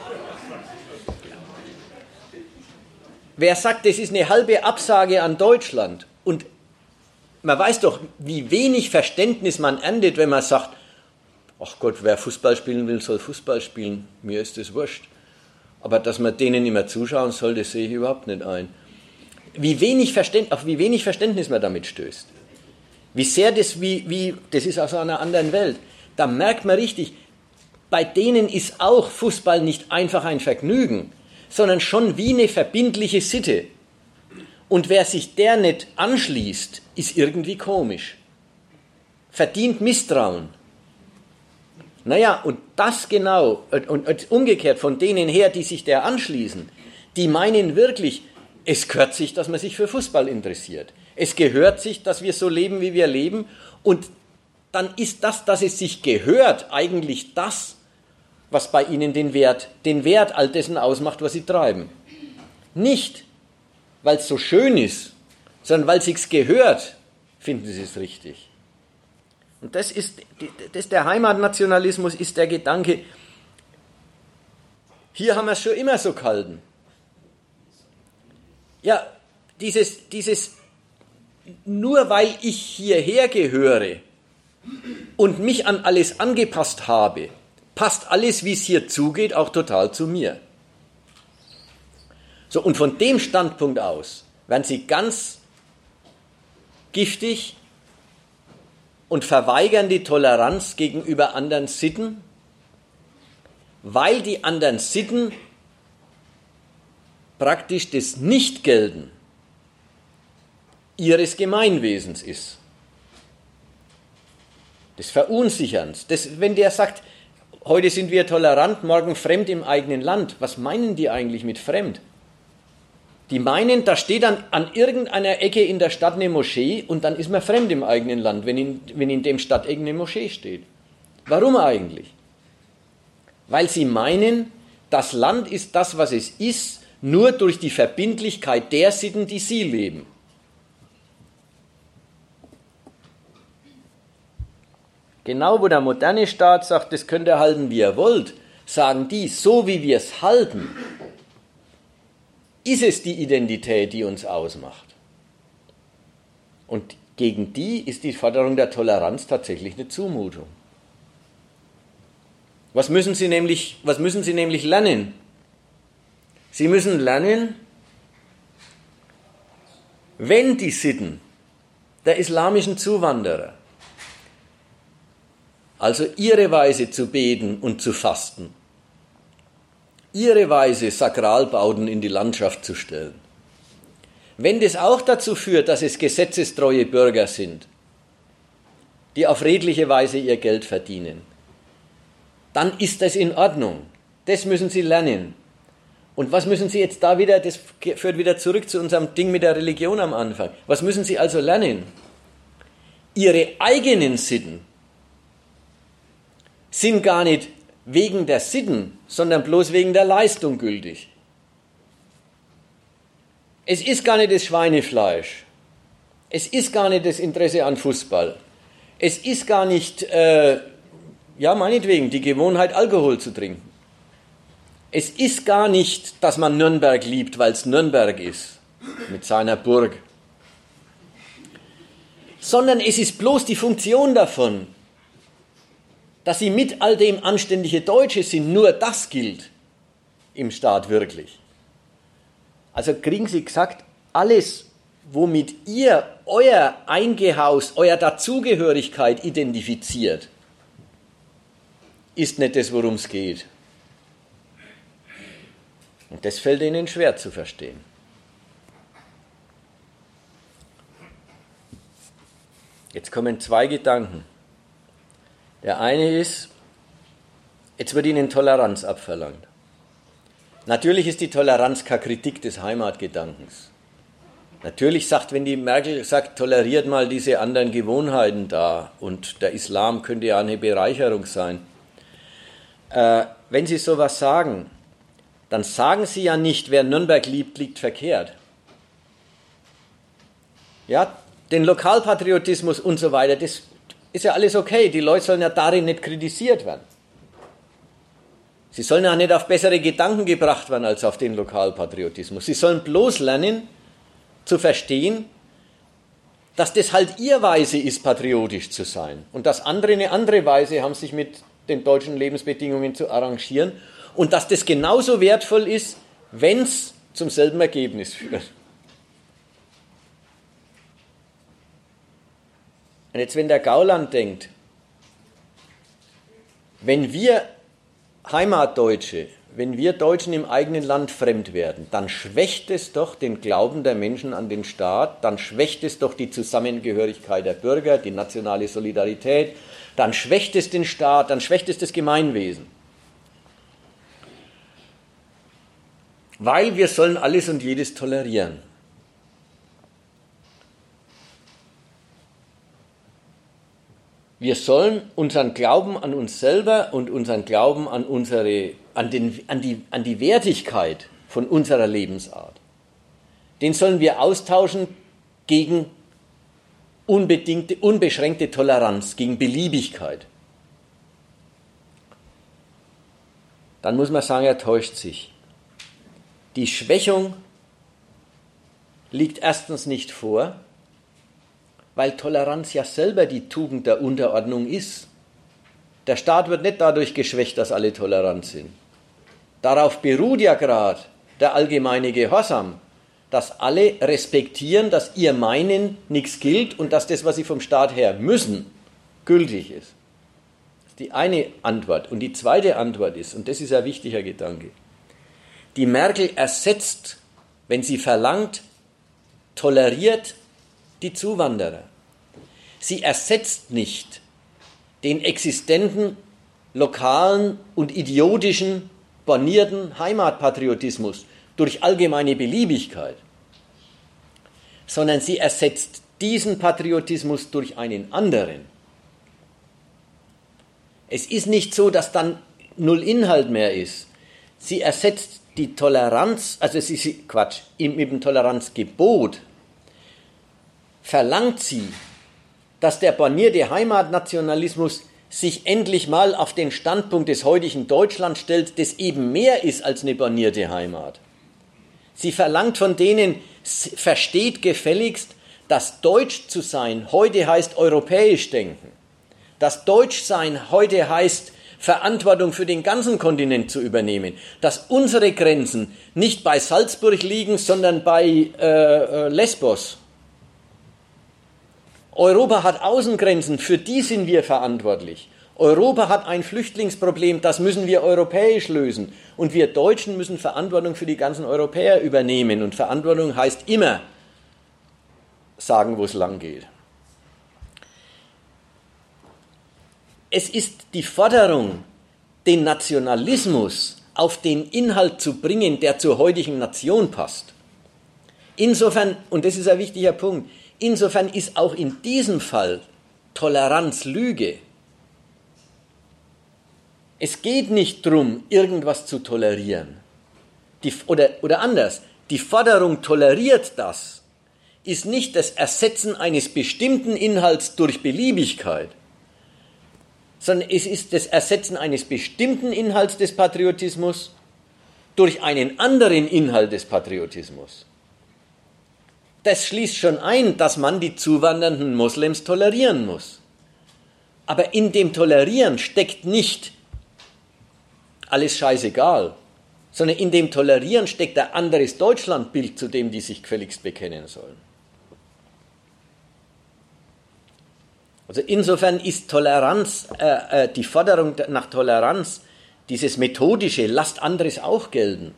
Wer sagt, das ist eine halbe Absage an Deutschland man weiß doch, wie wenig Verständnis man erntet, wenn man sagt, ach Gott, wer Fußball spielen will, soll Fußball spielen, mir ist das wurscht. Aber dass man denen immer zuschauen soll, das sehe ich überhaupt nicht ein. Wie wenig Verständ, auf wie wenig Verständnis man damit stößt. Wie sehr das, wie, wie, das ist aus einer anderen Welt. Da merkt man richtig, bei denen ist auch Fußball nicht einfach ein Vergnügen, sondern schon wie eine verbindliche Sitte. Und wer sich der nicht anschließt, ist irgendwie komisch. Verdient Misstrauen. Naja, und das genau, und, und umgekehrt von denen her, die sich der anschließen, die meinen wirklich, es gehört sich, dass man sich für Fußball interessiert. Es gehört sich, dass wir so leben, wie wir leben. Und dann ist das, dass es sich gehört, eigentlich das, was bei ihnen den Wert, den Wert all dessen ausmacht, was sie treiben. Nicht, weil es so schön ist, sondern weil es sich gehört, finden sie es richtig. Und das ist, das der Heimatnationalismus ist der Gedanke, hier haben wir es schon immer so gehalten. Ja, dieses, dieses, nur weil ich hierher gehöre und mich an alles angepasst habe, passt alles, wie es hier zugeht, auch total zu mir. So, und von dem Standpunkt aus werden sie ganz giftig und verweigern die Toleranz gegenüber anderen Sitten, weil die anderen Sitten praktisch das Nichtgelten ihres Gemeinwesens ist. Des Verunsicherns. Das, wenn der sagt, heute sind wir tolerant, morgen fremd im eigenen Land, was meinen die eigentlich mit fremd? Die meinen, da steht dann an irgendeiner Ecke in der Stadt eine Moschee und dann ist man fremd im eigenen Land, wenn in, wenn in dem Stadteck eine Moschee steht. Warum eigentlich? Weil sie meinen, das Land ist das, was es ist, nur durch die Verbindlichkeit der Sitten, die sie leben. Genau wo der moderne Staat sagt, das könnt ihr halten, wie ihr wollt, sagen die, so wie wir es halten, ist es die Identität, die uns ausmacht. Und gegen die ist die Forderung der Toleranz tatsächlich eine Zumutung. Was müssen Sie nämlich, was müssen Sie nämlich lernen? Sie müssen lernen, wenn die Sitten der islamischen Zuwanderer, also ihre Weise zu beten und zu fasten, ihre Weise, Sakralbauten in die Landschaft zu stellen. Wenn das auch dazu führt, dass es gesetzestreue Bürger sind, die auf redliche Weise ihr Geld verdienen, dann ist das in Ordnung. Das müssen sie lernen. Und was müssen sie jetzt da wieder, das führt wieder zurück zu unserem Ding mit der Religion am Anfang. Was müssen sie also lernen? Ihre eigenen Sitten sind gar nicht wegen der Sitten, sondern bloß wegen der Leistung gültig. Es ist gar nicht das Schweinefleisch. Es ist gar nicht das Interesse an Fußball. Es ist gar nicht, äh, ja, meinetwegen, die Gewohnheit, Alkohol zu trinken. Es ist gar nicht, dass man Nürnberg liebt, weil es Nürnberg ist, mit seiner Burg. sondern es ist bloß die Funktion davon, dass sie mit all dem anständige Deutsche sind. Nur das gilt im Staat wirklich. Also kriegen Sie gesagt, alles, womit ihr euer Eingehaus, euer Dazugehörigkeit identifiziert, ist nicht das, worum es geht. Und das fällt ihnen schwer zu verstehen. Jetzt kommen zwei Gedanken. Der eine ist, jetzt wird ihnen Toleranz abverlangt. Natürlich ist die Toleranz keine Kritik des Heimatgedankens. Natürlich sagt, wenn die Merkel sagt, toleriert mal diese anderen Gewohnheiten da und der Islam könnte ja eine Bereicherung sein. Äh, wenn Sie sowas sagen, dann sagen Sie ja nicht, wer Nürnberg liebt, liegt verkehrt. Ja, den Lokalpatriotismus und so weiter, das ist ja alles okay. Die Leute sollen ja darin nicht kritisiert werden. Sie sollen ja nicht auf bessere Gedanken gebracht werden als auf den Lokalpatriotismus. Sie sollen bloß lernen zu verstehen, dass das halt ihr Weise ist, patriotisch zu sein und dass andere eine andere Weise haben, sich mit den deutschen Lebensbedingungen zu arrangieren und dass das genauso wertvoll ist, wenn es zum selben Ergebnis führt. Und jetzt, wenn der Gauland denkt, wenn wir Heimatdeutsche, wenn wir Deutschen im eigenen Land fremd werden, dann schwächt es doch den Glauben der Menschen an den Staat, dann schwächt es doch die Zusammengehörigkeit der Bürger, die nationale Solidarität, dann schwächt es den Staat, dann schwächt es das Gemeinwesen. Weil wir sollen alles und jedes tolerieren. Wir sollen unseren Glauben an uns selber und unseren Glauben an, unsere, an, den, an, die, an die Wertigkeit von unserer Lebensart, den sollen wir austauschen gegen unbedingte, unbeschränkte Toleranz, gegen Beliebigkeit. Dann muss man sagen, er täuscht sich. Die Schwächung liegt erstens nicht vor, weil Toleranz ja selber die Tugend der Unterordnung ist. Der Staat wird nicht dadurch geschwächt, dass alle tolerant sind. Darauf beruht ja gerade der allgemeine Gehorsam, dass alle respektieren, dass ihr Meinen nichts gilt und dass das, was sie vom Staat her müssen, gültig ist. Das ist die eine Antwort. Und die zweite Antwort ist, und das ist ein wichtiger Gedanke, die Merkel ersetzt, wenn sie verlangt, toleriert die Zuwanderer. Sie ersetzt nicht den existenten lokalen und idiotischen, bornierten Heimatpatriotismus durch allgemeine Beliebigkeit, sondern sie ersetzt diesen Patriotismus durch einen anderen. Es ist nicht so, dass dann null Inhalt mehr ist. Sie ersetzt die Toleranz, also es ist Quatsch, mit dem Toleranzgebot verlangt sie, dass der bornierte Heimatnationalismus sich endlich mal auf den Standpunkt des heutigen Deutschland stellt, das eben mehr ist als eine bornierte Heimat. Sie verlangt von denen, versteht gefälligst, dass Deutsch zu sein heute heißt europäisch denken. Dass Deutsch sein heute heißt, Verantwortung für den ganzen Kontinent zu übernehmen. Dass unsere Grenzen nicht bei Salzburg liegen, sondern bei äh, äh Lesbos Europa hat Außengrenzen, für die sind wir verantwortlich. Europa hat ein Flüchtlingsproblem, das müssen wir europäisch lösen. Und wir Deutschen müssen Verantwortung für die ganzen Europäer übernehmen. Und Verantwortung heißt immer sagen, wo es lang geht. Es ist die Forderung, den Nationalismus auf den Inhalt zu bringen, der zur heutigen Nation passt. Insofern, und das ist ein wichtiger Punkt, Insofern ist auch in diesem Fall Toleranz Lüge. Es geht nicht darum, irgendwas zu tolerieren. Die, oder, oder anders, die Forderung toleriert das ist nicht das Ersetzen eines bestimmten Inhalts durch Beliebigkeit, sondern es ist das Ersetzen eines bestimmten Inhalts des Patriotismus durch einen anderen Inhalt des Patriotismus. Das schließt schon ein, dass man die zuwandernden Moslems tolerieren muss. Aber in dem Tolerieren steckt nicht alles scheißegal, sondern in dem Tolerieren steckt ein anderes Deutschlandbild, zu dem die sich gefälligst bekennen sollen. Also insofern ist Toleranz, äh, äh, die Forderung nach Toleranz, dieses methodische, lasst anderes auch gelten,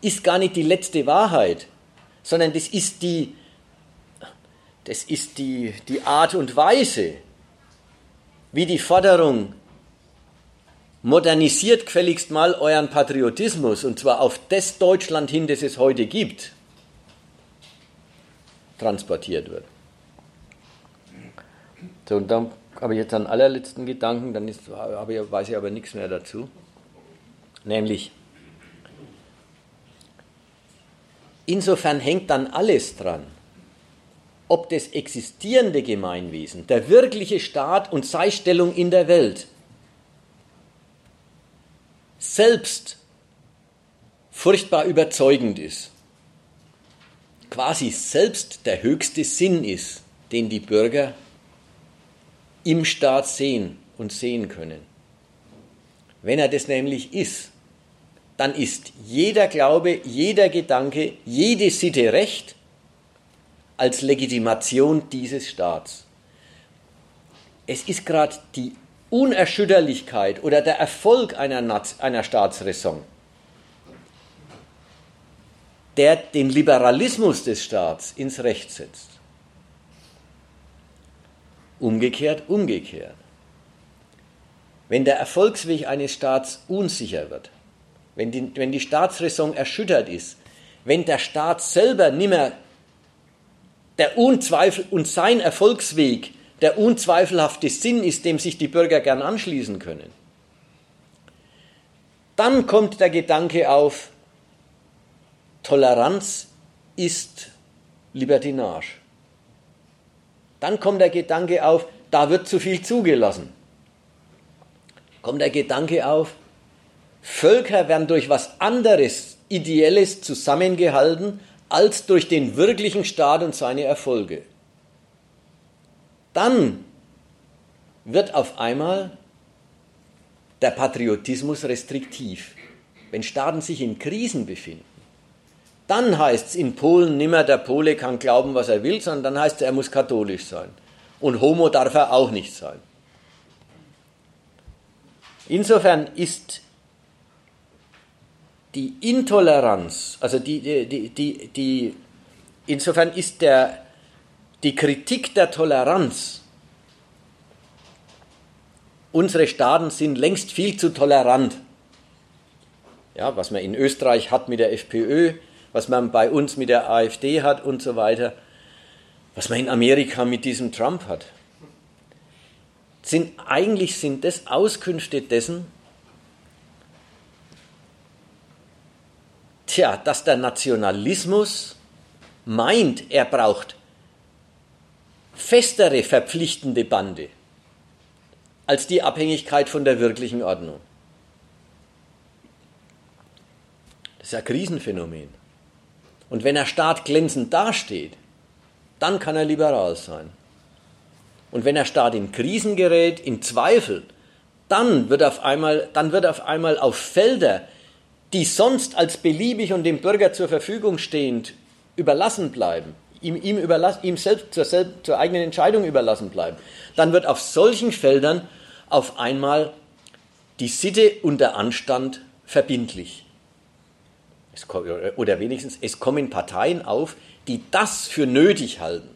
ist gar nicht die letzte Wahrheit, sondern das ist die, das ist die, die Art und Weise, wie die Forderung modernisiert gefälligst mal euren Patriotismus und zwar auf das Deutschland hin, das es heute gibt, transportiert wird. So, und dann habe ich jetzt einen allerletzten Gedanken, dann ist, habe ich, weiß ich aber nichts mehr dazu. Nämlich, insofern hängt dann alles dran, ob das existierende Gemeinwesen, der wirkliche Staat und seine Stellung in der Welt selbst furchtbar überzeugend ist, quasi selbst der höchste Sinn ist, den die Bürger im Staat sehen und sehen können. Wenn er das nämlich ist, dann ist jeder Glaube, jeder Gedanke, jede Sitte recht als Legitimation dieses Staats. Es ist gerade die Unerschütterlichkeit oder der Erfolg einer, einer Staatsräson, der den Liberalismus des Staats ins Recht setzt. Umgekehrt, umgekehrt. Wenn der Erfolgsweg eines Staats unsicher wird, wenn die, wenn die Staatsräson erschüttert ist, wenn der Staat selber nimmer der Unzweifel und sein Erfolgsweg der unzweifelhafte Sinn ist, dem sich die Bürger gern anschließen können, dann kommt der Gedanke auf, Toleranz ist Libertinage. Dann kommt der Gedanke auf, da wird zu viel zugelassen. Kommt der Gedanke auf, Völker werden durch was anderes, Ideelles zusammengehalten, als durch den wirklichen Staat und seine Erfolge. Dann wird auf einmal der Patriotismus restriktiv. Wenn Staaten sich in Krisen befinden, dann heißt es in Polen nimmer, der Pole kann glauben, was er will, sondern dann heißt es, er muss katholisch sein. Und Homo darf er auch nicht sein. Insofern ist die Intoleranz, also die, die, die, die, insofern ist der, die Kritik der Toleranz, unsere Staaten sind längst viel zu tolerant. Ja, was man in Österreich hat mit der FPÖ, was man bei uns mit der AfD hat und so weiter, was man in Amerika mit diesem Trump hat. Sind, eigentlich sind das Auskünfte dessen, tja, dass der Nationalismus meint, er braucht festere verpflichtende Bande als die Abhängigkeit von der wirklichen Ordnung. Das ist ein Krisenphänomen. Und wenn der Staat glänzend dasteht, dann kann er liberal sein. Und wenn der Staat in Krisen gerät, in Zweifel, dann wird auf einmal, dann wird auf einmal auf Felder, die sonst als beliebig und dem Bürger zur Verfügung stehend überlassen bleiben, ihm, ihm, überlass, ihm selbst zur, selbst zur eigenen Entscheidung überlassen bleiben, dann wird auf solchen Feldern auf einmal die Sitte und der Anstand verbindlich oder wenigstens es kommen Parteien auf, die das für nötig halten,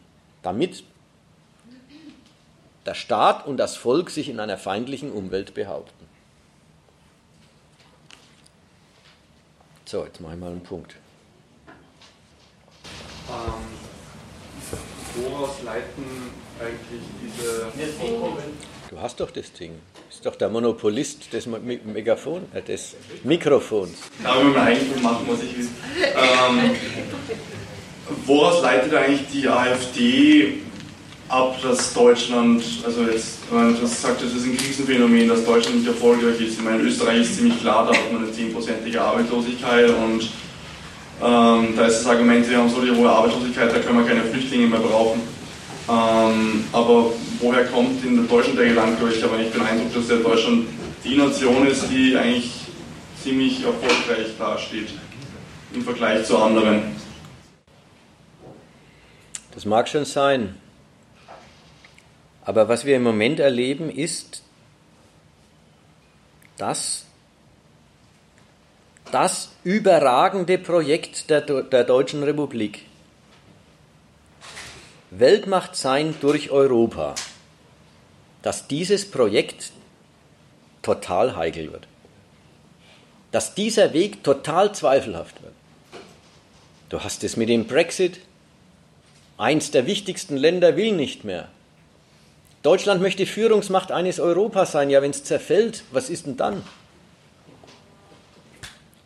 damit der Staat und das Volk sich in einer feindlichen Umwelt behaupten. So, jetzt mache ich mal einen Punkt. Ähm, woraus leiten eigentlich diese. Du hast doch das Ding. Das ist doch der Monopolist des Megafon, äh, des Mikrofons. Da haben wir mal eigentlich machen, muss ich wissen. Ähm, woraus leitet eigentlich die AfD ab, dass Deutschland, also jetzt, wenn du sagt, das ist ein Krisenphänomen, dass Deutschland nicht erfolgreich ist. Ich meine, in Österreich ist ziemlich klar, da hat man eine 10%ige Arbeitslosigkeit und Ähm, da ist das Argument, wir haben so die hohe Arbeitslosigkeit, da können wir keine Flüchtlinge mehr brauchen. Ähm, aber woher kommt in Deutschland der Gedanke? Ich habe eigentlich den Eindruck, dass der Deutschland die Nation ist, die eigentlich ziemlich erfolgreich dasteht im Vergleich zu anderen. Das mag schon sein. Aber was wir im Moment erleben, ist, dass das überragende Projekt der, der Deutschen Republik, Weltmacht sein durch Europa, dass dieses Projekt total heikel wird. Dass dieser Weg total zweifelhaft wird. Du hast es mit dem Brexit. Eins der wichtigsten Länder will nicht mehr. Deutschland möchte Führungsmacht eines Europas sein. Ja, wenn es zerfällt, was ist denn dann?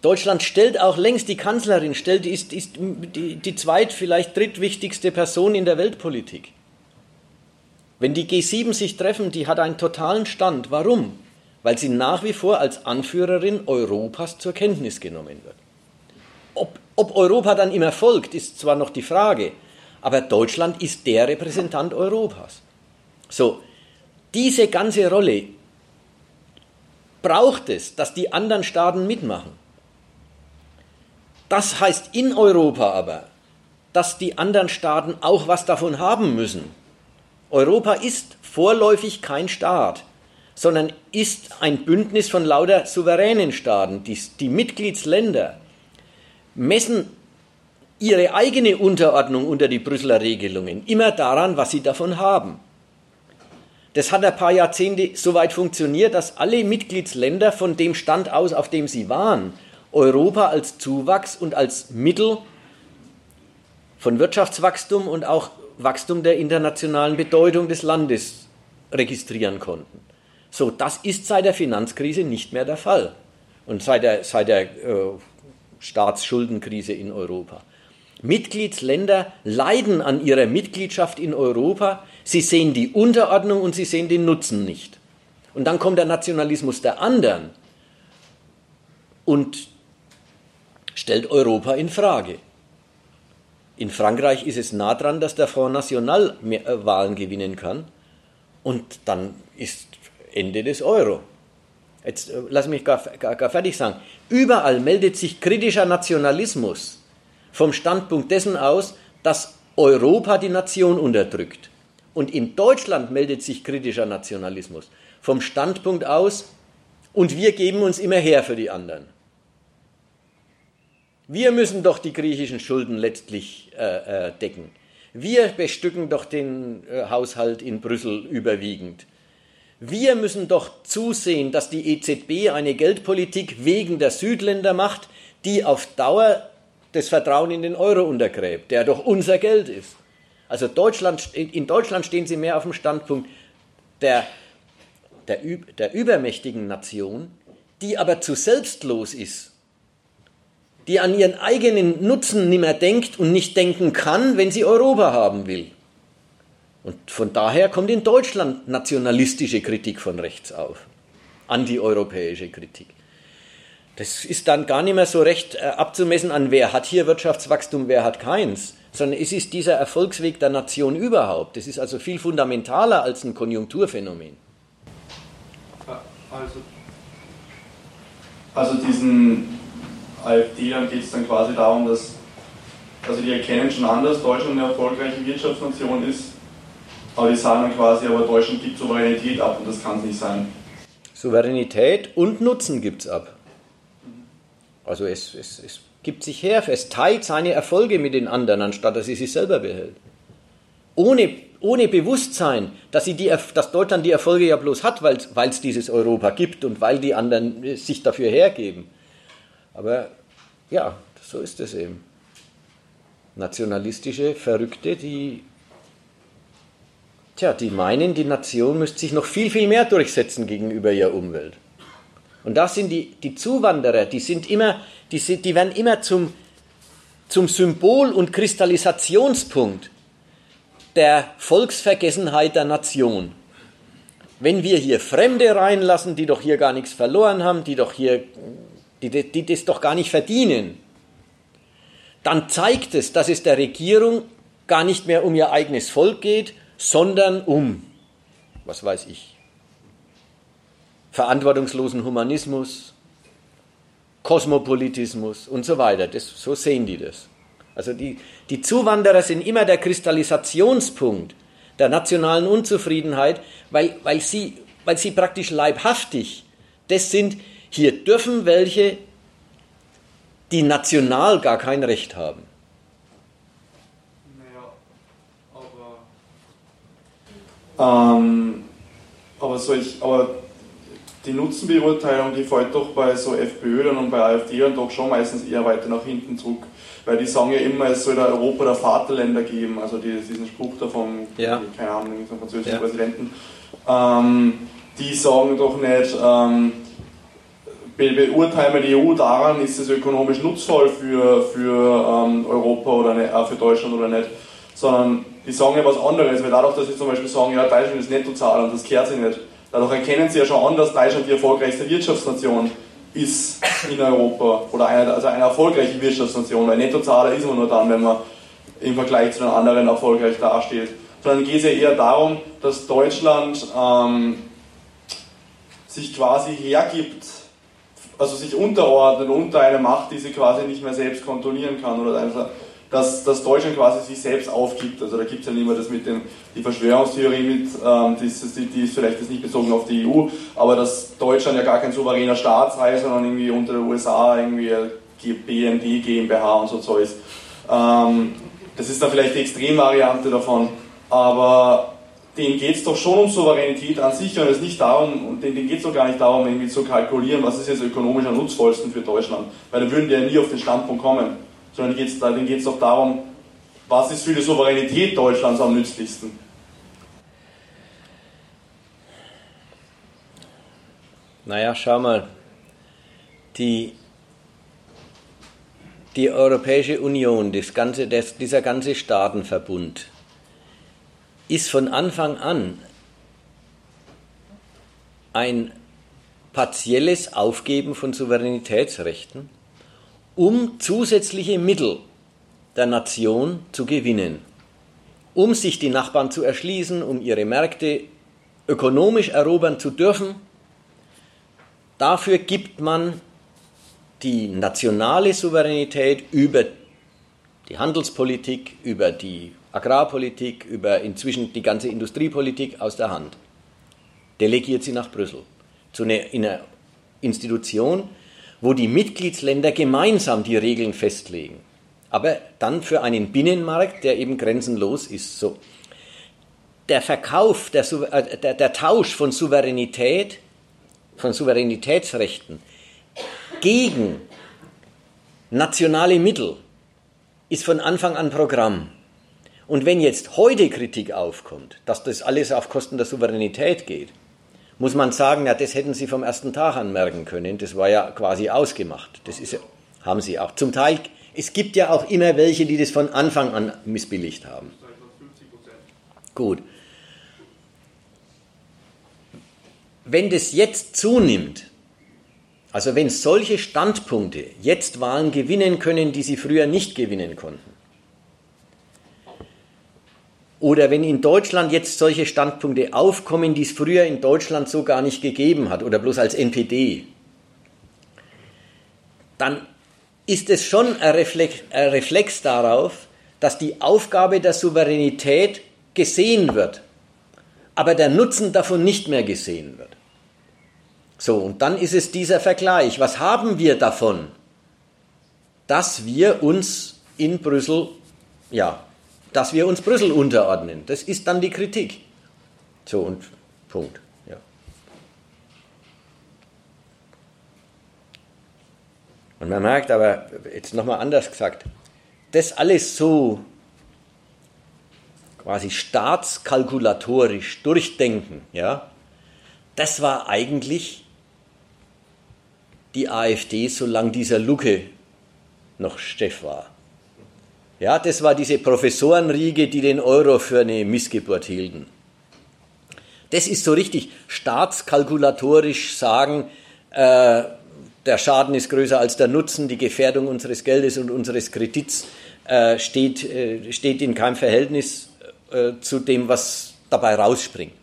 Deutschland stellt auch längst die Kanzlerin, stellt, ist, ist die, die zweit, vielleicht drittwichtigste Person in der Weltpolitik. Wenn die G7 sich treffen, die hat einen totalen Stand. Warum? Weil sie nach wie vor als Anführerin Europas zur Kenntnis genommen wird. Ob, ob Europa dann immer folgt, ist zwar noch die Frage, aber Deutschland ist der Repräsentant Europas. So, diese ganze Rolle braucht es, dass die anderen Staaten mitmachen. Das heißt in Europa aber, dass die anderen Staaten auch was davon haben müssen. Europa ist vorläufig kein Staat, sondern ist ein Bündnis von lauter souveränen Staaten. Die, die Mitgliedsländer messen ihre eigene Unterordnung unter die Brüsseler Regelungen immer daran, was sie davon haben. Das hat ein paar Jahrzehnte so weit funktioniert, dass alle Mitgliedsländer von dem Stand aus, auf dem sie waren, Europa als Zuwachs und als Mittel von Wirtschaftswachstum und auch Wachstum der internationalen Bedeutung des Landes registrieren konnten. So, das ist seit der Finanzkrise nicht mehr der Fall und seit der, seit der äh, Staatsschuldenkrise in Europa. Mitgliedsländer leiden an ihrer Mitgliedschaft in Europa, sie sehen die Unterordnung und sie sehen den Nutzen nicht. Und dann kommt der Nationalismus der anderen und stellt Europa in Frage. In Frankreich ist es nah dran, dass der Front National äh, Wahlen gewinnen kann. Und dann ist Ende des Euro. Jetzt äh, lass mich gar, gar, gar fertig sagen. Überall meldet sich kritischer Nationalismus vom Standpunkt dessen aus, dass Europa die Nation unterdrückt. Und in Deutschland meldet sich kritischer Nationalismus vom Standpunkt aus, und wir geben uns immer her für die anderen. Wir müssen doch die griechischen Schulden letztlich äh, äh, decken. Wir bestücken doch den äh, Haushalt in Brüssel überwiegend. Wir müssen doch zusehen, dass die EZB eine Geldpolitik wegen der Südländer macht, die auf Dauer das Vertrauen in den Euro untergräbt, der doch unser Geld ist. Also Deutschland, in Deutschland stehen sie mehr auf dem Standpunkt der, der, der übermächtigen Nation, die aber zu selbstlos ist die an ihren eigenen Nutzen nicht mehr denkt und nicht denken kann, wenn sie Europa haben will. Und von daher kommt in Deutschland nationalistische Kritik von rechts auf, antieuropäische Kritik. Das ist dann gar nicht mehr so recht äh, abzumessen an, wer hat hier Wirtschaftswachstum, wer hat keins, sondern es ist dieser Erfolgsweg der Nation überhaupt. Das ist also viel fundamentaler als ein Konjunkturphänomen. Also, also diesen AfD-Lern geht es dann quasi darum, dass also die erkennen schon an, dass Deutschland eine erfolgreiche Wirtschaftsnation ist, aber die sagen dann quasi, aber Deutschland gibt Souveränität ab und das kann es nicht sein. Souveränität und Nutzen gibt es ab. Also es, es, es gibt sich her, es teilt seine Erfolge mit den anderen, anstatt dass es sich selber behält. Ohne, ohne Bewusstsein, dass, sie die, dass Deutschland die Erfolge ja bloß hat, weil es dieses Europa gibt und weil die anderen äh, sich dafür hergeben. Aber ja, so ist es eben. Nationalistische Verrückte, die, tja, die meinen, die Nation müsste sich noch viel, viel mehr durchsetzen gegenüber ihrer Umwelt. Und da sind die, die Zuwanderer, die sind immer, die, sind, die werden immer zum, zum Symbol und Kristallisationspunkt der Volksvergessenheit der Nation. Wenn wir hier Fremde reinlassen, die doch hier gar nichts verloren haben, die doch hier die, die das doch gar nicht verdienen, dann zeigt es, dass es der Regierung gar nicht mehr um ihr eigenes Volk geht, sondern um, was weiß ich, verantwortungslosen Humanismus, Kosmopolitismus und so weiter. Das, so sehen die das. Also die, die Zuwanderer sind immer der Kristallisationspunkt der nationalen Unzufriedenheit, weil, weil, sie, weil sie praktisch leibhaftig das sind, hier dürfen welche, die national gar kein Recht haben. Naja, aber. Ähm, aber, solch, aber die Nutzenbeurteilung, die fällt doch bei so FPÖ und bei AfD dann doch schon meistens eher weiter nach hinten zurück. Weil die sagen ja immer, es soll da Europa der Vaterländer geben, also diesen Spruch da vom, ja. keine Ahnung, vom französischen ja. Präsidenten. Ähm, die sagen doch nicht, ähm, beurteilen wir die EU daran, ist es ökonomisch nutzvoll für, für ähm, Europa oder nicht, äh, für Deutschland oder nicht, sondern die sagen ja was anderes, weil dadurch, dass sie zum Beispiel sagen, ja, Deutschland ist Nettozahler und das kehrt sich nicht, Dadurch erkennen Sie ja schon an, dass Deutschland die erfolgreichste Wirtschaftsnation ist in Europa oder eine, also eine erfolgreiche Wirtschaftsnation, weil Nettozahler ist man nur dann, wenn man im Vergleich zu den anderen erfolgreich dasteht. Sondern geht es ja eher darum, dass Deutschland ähm, sich quasi hergibt, also sich unterordnet unter eine Macht, die sie quasi nicht mehr selbst kontrollieren kann oder also dass, dass Deutschland quasi sich selbst aufgibt. Also da gibt es ja immer das mit den, die Verschwörungstheorie mit, ähm, die, ist, die, ist vielleicht jetzt nicht bezogen auf die EU, aber dass Deutschland ja gar kein souveräner Staat sei, sondern irgendwie unter den USA irgendwie BND, GmbH und so Zeug. Ähm, das ist dann vielleicht die Extremvariante davon, aber denen geht es doch schon um Souveränität an sich und es nicht darum, und denen geht es doch gar nicht darum, irgendwie zu kalkulieren, was ist jetzt ökonomisch am nutzvollsten für Deutschland, weil dann würden die ja nie auf den Standpunkt kommen sondern denen geht es doch darum, was ist für die Souveränität Deutschlands am nützlichsten. Naja, schau mal, die, die Europäische Union, das ganze, das, dieser ganze Staatenverbund, ist von Anfang an ein partielles Aufgeben von Souveränitätsrechten um zusätzliche Mittel der Nation zu gewinnen, um sich die Nachbarn zu erschließen, um ihre Märkte ökonomisch erobern zu dürfen. Dafür gibt man die nationale Souveränität über die Handelspolitik, über die Agrarpolitik, über inzwischen die ganze Industriepolitik aus der Hand. Delegiert sie nach Brüssel zu einer Institution, wo die Mitgliedsländer gemeinsam die Regeln festlegen. Aber dann für einen Binnenmarkt, der eben grenzenlos ist. So. Der Verkauf, der, äh, der, der Tausch von Souveränität, von Souveränitätsrechten gegen nationale Mittel ist von Anfang an Programm. Und wenn jetzt heute Kritik aufkommt, dass das alles auf Kosten der Souveränität geht, muss man sagen, ja, das hätten Sie vom ersten Tag an merken können. Das war ja quasi ausgemacht. Das ist, haben Sie auch. Zum Teil, es gibt ja auch immer welche, die das von Anfang an missbilligt haben. Gut. Wenn das jetzt zunimmt, also wenn solche Standpunkte jetzt Wahlen gewinnen können, die sie früher nicht gewinnen konnten, oder wenn in Deutschland jetzt solche Standpunkte aufkommen, die es früher in Deutschland so gar nicht gegeben hat oder bloß als NPD, dann ist es schon ein Reflex, ein Reflex darauf, dass die Aufgabe der Souveränität gesehen wird, aber der Nutzen davon nicht mehr gesehen wird. So, und dann ist es dieser Vergleich. Was haben wir davon, dass wir uns in Brüssel ja, dass wir uns Brüssel unterordnen. Das ist dann die Kritik. So und Punkt. Ja. Und man merkt aber, jetzt nochmal anders gesagt, das alles so quasi staatskalkulatorisch durchdenken, ja, das war eigentlich die AfD, solange dieser Lucke noch Steff war. Ja, das war diese Professorenriege, die den Euro für eine Missgeburt hielten. Das ist so richtig staatskalkulatorisch sagen, äh, der Schaden ist größer als der Nutzen, die Gefährdung unseres Geldes und unseres Kredits äh, steht, äh, steht in keinem Verhältnis äh, zu dem, was dabei rausspringt.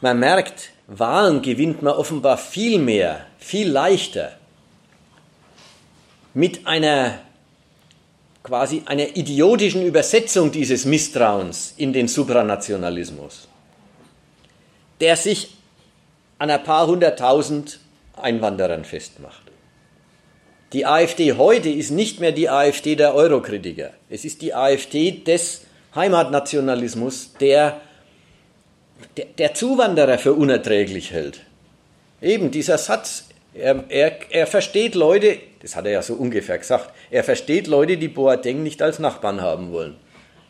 Man merkt, Wahlen gewinnt man offenbar viel mehr, viel leichter mit einer quasi einer idiotischen Übersetzung dieses Misstrauens in den Supranationalismus, der sich an ein paar hunderttausend Einwanderern festmacht. Die AfD heute ist nicht mehr die AfD der Eurokritiker. Es ist die AfD des Heimatnationalismus, der, der, der Zuwanderer für unerträglich hält. Eben dieser Satz, er, er, er versteht Leute, das hat er ja so ungefähr gesagt, er versteht Leute, die Boateng nicht als Nachbarn haben wollen.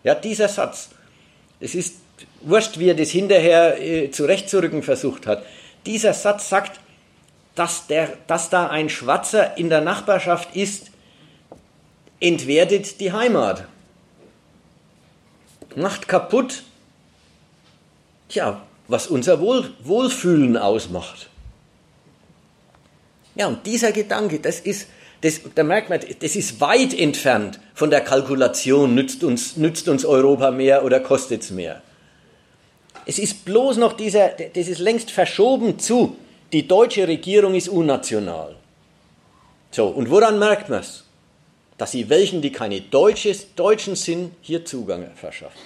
Ja, dieser Satz, es ist wurscht, wie er das hinterher äh, zurechtzurücken versucht hat. Dieser Satz sagt, dass, der, dass da ein Schwatzer in der Nachbarschaft ist, entwertet die Heimat. Macht kaputt, tja, was unser Wohl, Wohlfühlen ausmacht. Ja, und dieser Gedanke, das ist, das, da merkt man, das ist weit entfernt von der Kalkulation, nützt uns, nützt uns Europa mehr oder kostet es mehr. Es ist bloß noch dieser, das ist längst verschoben zu, die deutsche Regierung ist unnational. So, und woran merkt man es? Dass sie welchen, die keine Deutsches, Deutschen sind, hier Zugang verschaffen.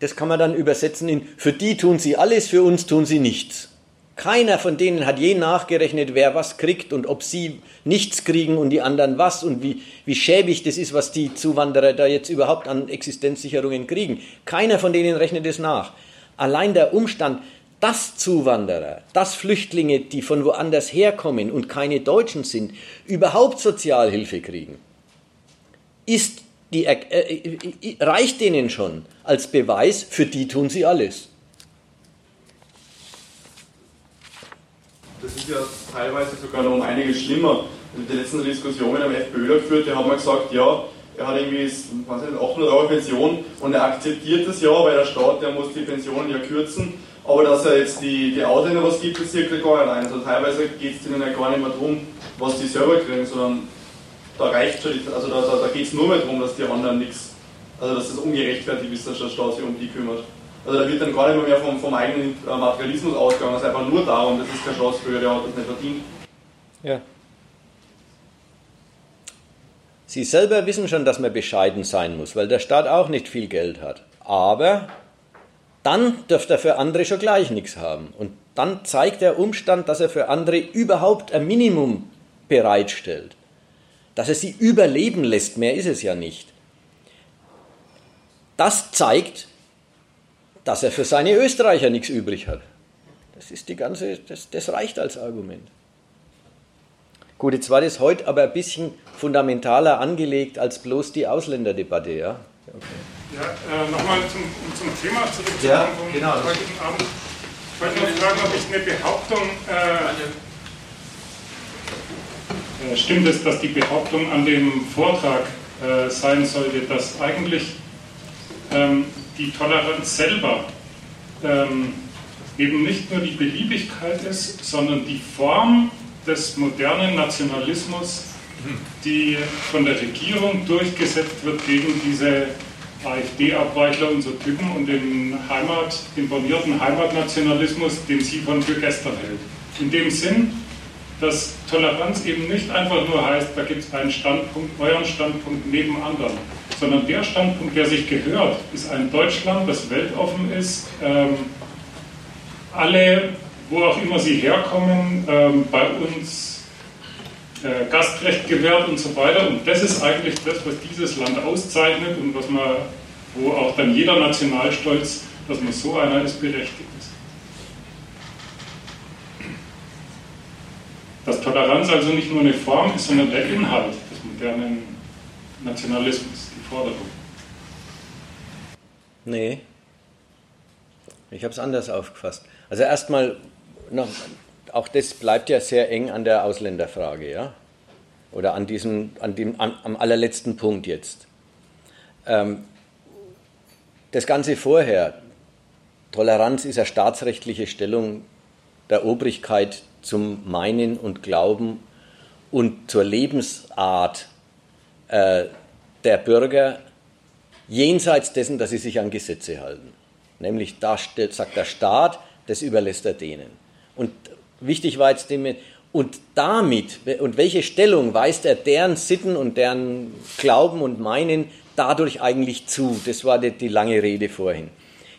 Das kann man dann übersetzen in, für die tun sie alles, für uns tun sie nichts. Keiner von denen hat je nachgerechnet, wer was kriegt und ob sie nichts kriegen und die anderen was und wie, wie schäbig das ist, was die Zuwanderer da jetzt überhaupt an Existenzsicherungen kriegen. Keiner von denen rechnet es nach. Allein der Umstand, dass Zuwanderer, dass Flüchtlinge, die von woanders herkommen und keine Deutschen sind, überhaupt Sozialhilfe kriegen, ist die, äh, äh, reicht denen schon als Beweis, für die tun sie alles. Das ist ja teilweise sogar noch um einiges schlimmer. In den letzten Diskussionen am FPÖ geführt, da hat man gesagt, ja, er hat irgendwie 800 Euro Pension und er akzeptiert das ja, weil der Staat, der muss die Pensionen ja kürzen, aber dass er jetzt die, die Ausländer was gibt, das er gar nicht ein. Also teilweise geht es ihnen ja gar nicht mehr darum, was die selber kriegen, sondern da reicht schon, also da, da, da geht es nur mehr darum, dass die anderen nichts, also dass das ungerechtfertigt ist, dass der Staat sich um die kümmert. Also da wird dann gar nicht mehr vom, vom eigenen äh, Materialismus ausgegangen, es ist einfach nur darum, das ist kein Chance für, der hat das nicht verdient. Ja. Sie selber wissen schon, dass man bescheiden sein muss, weil der Staat auch nicht viel Geld hat. Aber dann dürfte er für andere schon gleich nichts haben. Und dann zeigt der Umstand, dass er für andere überhaupt ein Minimum bereitstellt. Dass er sie überleben lässt, mehr ist es ja nicht. Das zeigt, dass er für seine Österreicher nichts übrig hat. Das ist die ganze, das, das reicht als Argument. Gut, jetzt war das heute aber ein bisschen fundamentaler angelegt als bloß die Ausländerdebatte, ja? Okay. Ja, äh, nochmal zum, zum Thema zurückzukommen ja, genau. vom heutigen Abend. Ich wollte nur fragen, ob ich eine Behauptung, äh, äh, stimmt es, dass die Behauptung an dem Vortrag äh, sein sollte, dass eigentlich ähm, die Toleranz selber ähm, eben nicht nur die Beliebigkeit ist, sondern die Form des modernen Nationalismus, die von der Regierung durchgesetzt wird gegen diese AfD-Abweichler und so Typen und den Heimat, den bornierten Heimatnationalismus, den sie von für gestern hält. In dem Sinn, dass Toleranz eben nicht einfach nur heißt, da gibt es einen Standpunkt, euren Standpunkt neben anderen, sondern der Standpunkt, der sich gehört, ist ein Deutschland, das weltoffen ist, ähm, alle, wo auch immer sie herkommen, ähm, bei uns äh, Gastrecht gewährt und so weiter. Und das ist eigentlich das, was dieses Land auszeichnet und was man, wo auch dann jeder Nationalstolz, dass man so einer ist, berechtigt ist. Dass Toleranz also nicht nur eine Form ist, sondern der Inhalt des modernen Nationalismus, die Forderung. Nee. Ich habe es anders aufgefasst. Also erstmal, auch das bleibt ja sehr eng an der Ausländerfrage, ja? Oder an diesem, an dem, am, am allerletzten Punkt jetzt. Ähm, das Ganze vorher, Toleranz ist eine staatsrechtliche Stellung der Obrigkeit zum Meinen und Glauben und zur Lebensart äh, der Bürger jenseits dessen, dass sie sich an Gesetze halten. Nämlich da sagt der Staat, das überlässt er denen. Und wichtig war jetzt dem, und damit, und welche Stellung weist er deren Sitten und deren Glauben und Meinen dadurch eigentlich zu? Das war die, die lange Rede vorhin.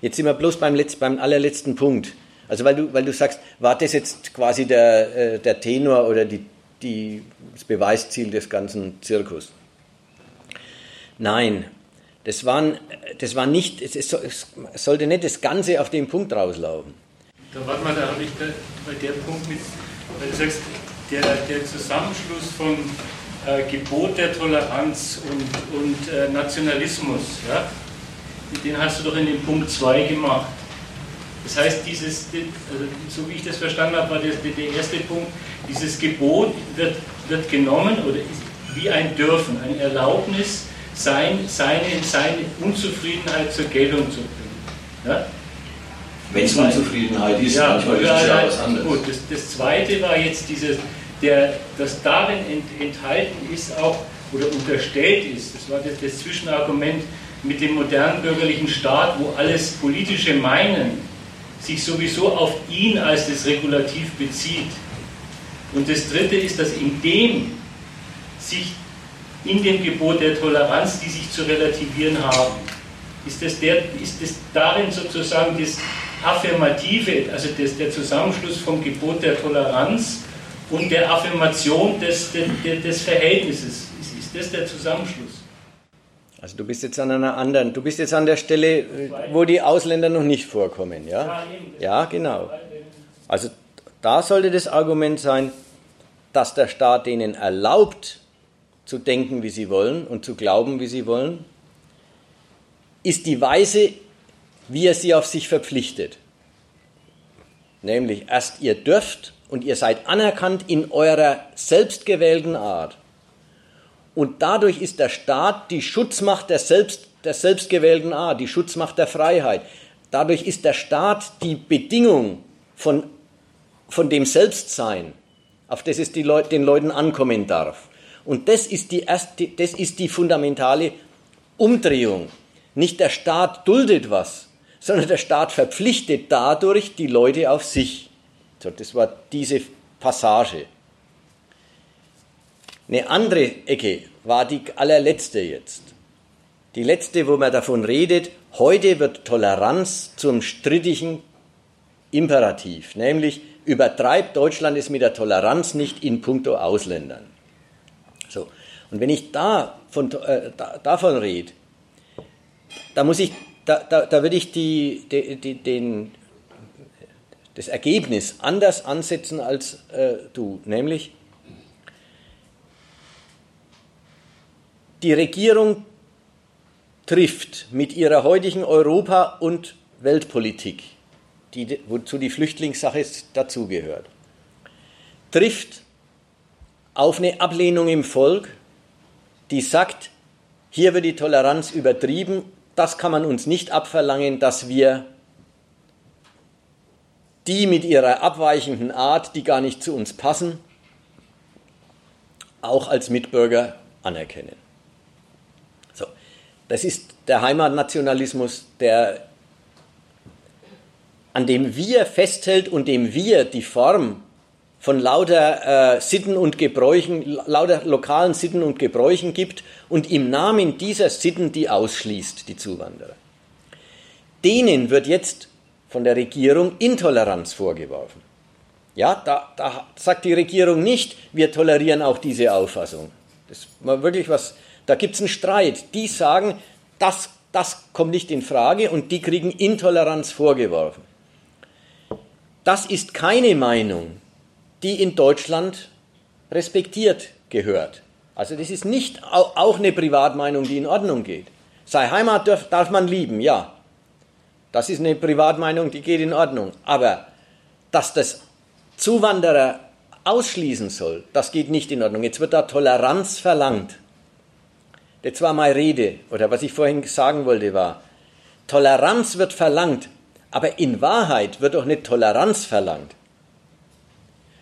Jetzt sind wir bloß beim, Letz-, beim allerletzten Punkt. Also weil du, weil du sagst, war das jetzt quasi der, äh, der Tenor oder die, die, das Beweisziel des ganzen Zirkus? Nein, das, waren, das war nicht, es, es, sollte nicht das Ganze auf den Punkt rauslaufen. Da warte mal, da habe ich bei der Punkt mit, weil du sagst, der, der Zusammenschluss von äh, Gebot der Toleranz und, und äh, Nationalismus, ja, den hast du doch in dem Punkt 2 gemacht. Das heißt, dieses, also so wie ich das verstanden habe, war der, der erste Punkt, dieses Gebot wird, wird genommen oder ist wie ein Dürfen, ein Erlaubnis, sein, seine, seine Unzufriedenheit zur Geltung zu bringen. Ja? Wenn es Unzufriedenheit ist, ja, manchmal ist es ja was anderes. Gut, das, das zweite war jetzt dieses, der, das darin ent, enthalten ist auch oder unterstellt ist, das war das, das Zwischenargument mit dem modernen bürgerlichen Staat, wo alles politische Meinen sich sowieso auf ihn als das Regulativ bezieht. Und das dritte ist, dass in dem sich in dem Gebot der Toleranz, die sich zu relativieren haben, ist das, der, ist das darin sozusagen das Affirmative, also das, der Zusammenschluss vom Gebot der Toleranz und der Affirmation des, des, des Verhältnisses. Ist, ist das der Zusammenschluss? Also du bist jetzt an einer anderen, du bist jetzt an der Stelle, wo die Ausländer noch nicht vorkommen, ja? Ja, genau. Also da sollte das Argument sein, dass der Staat denen erlaubt, zu denken, wie sie wollen und zu glauben, wie sie wollen, ist die Weise, wie er sie auf sich verpflichtet. Nämlich erst ihr dürft und ihr seid anerkannt in eurer selbstgewählten Art. Und dadurch ist der Staat die Schutzmacht der, selbst, der selbstgewählten Art, die Schutzmacht der Freiheit. Dadurch ist der Staat die Bedingung von, von dem Selbstsein, auf das es Leute, den Leuten ankommen darf. Und das ist, die erste, das ist die fundamentale Umdrehung. Nicht der Staat duldet was, sondern der Staat verpflichtet dadurch die Leute auf sich. So, das war diese Passage. Eine andere Ecke war die allerletzte jetzt. Die letzte, wo man davon redet, heute wird Toleranz zum strittigen Imperativ, nämlich übertreibt Deutschland es mit der Toleranz nicht in puncto Ausländern. So. Und wenn ich da von, äh, da, davon rede, da muss ich, da, da, da würde ich die, die, die, den, das Ergebnis anders ansetzen als äh, du, nämlich die Regierung trifft mit ihrer heutigen Europa- und Weltpolitik, die, wozu die Flüchtlingssache dazugehört, trifft auf eine Ablehnung im Volk, die sagt, hier wird die Toleranz übertrieben, das kann man uns nicht abverlangen, dass wir die mit ihrer abweichenden Art, die gar nicht zu uns passen, auch als Mitbürger anerkennen. Das ist der Heimatnationalismus, der, an dem wir festhält und dem wir die Form von lauter äh, Sitten und Gebräuchen, lauter lokalen Sitten und Gebräuchen gibt und im Namen dieser Sitten die ausschließt, die Zuwanderer. Denen wird jetzt von der Regierung Intoleranz vorgeworfen. Ja, da, da sagt die Regierung nicht, wir tolerieren auch diese Auffassung. Das ist mal wirklich was, da gibt es einen Streit. Die sagen, das, das kommt nicht in Frage und die kriegen Intoleranz vorgeworfen. Das ist keine Meinung, die in Deutschland respektiert gehört. Also das ist nicht auch eine Privatmeinung, die in Ordnung geht. Sei Heimat darf, darf man lieben, ja. Das ist eine Privatmeinung, die geht in Ordnung. Aber dass das Zuwanderer ausschließen soll, das geht nicht in Ordnung. Jetzt wird da Toleranz verlangt. Das war meine Rede, oder was ich vorhin sagen wollte, war, Toleranz wird verlangt, aber in Wahrheit wird doch nicht Toleranz verlangt,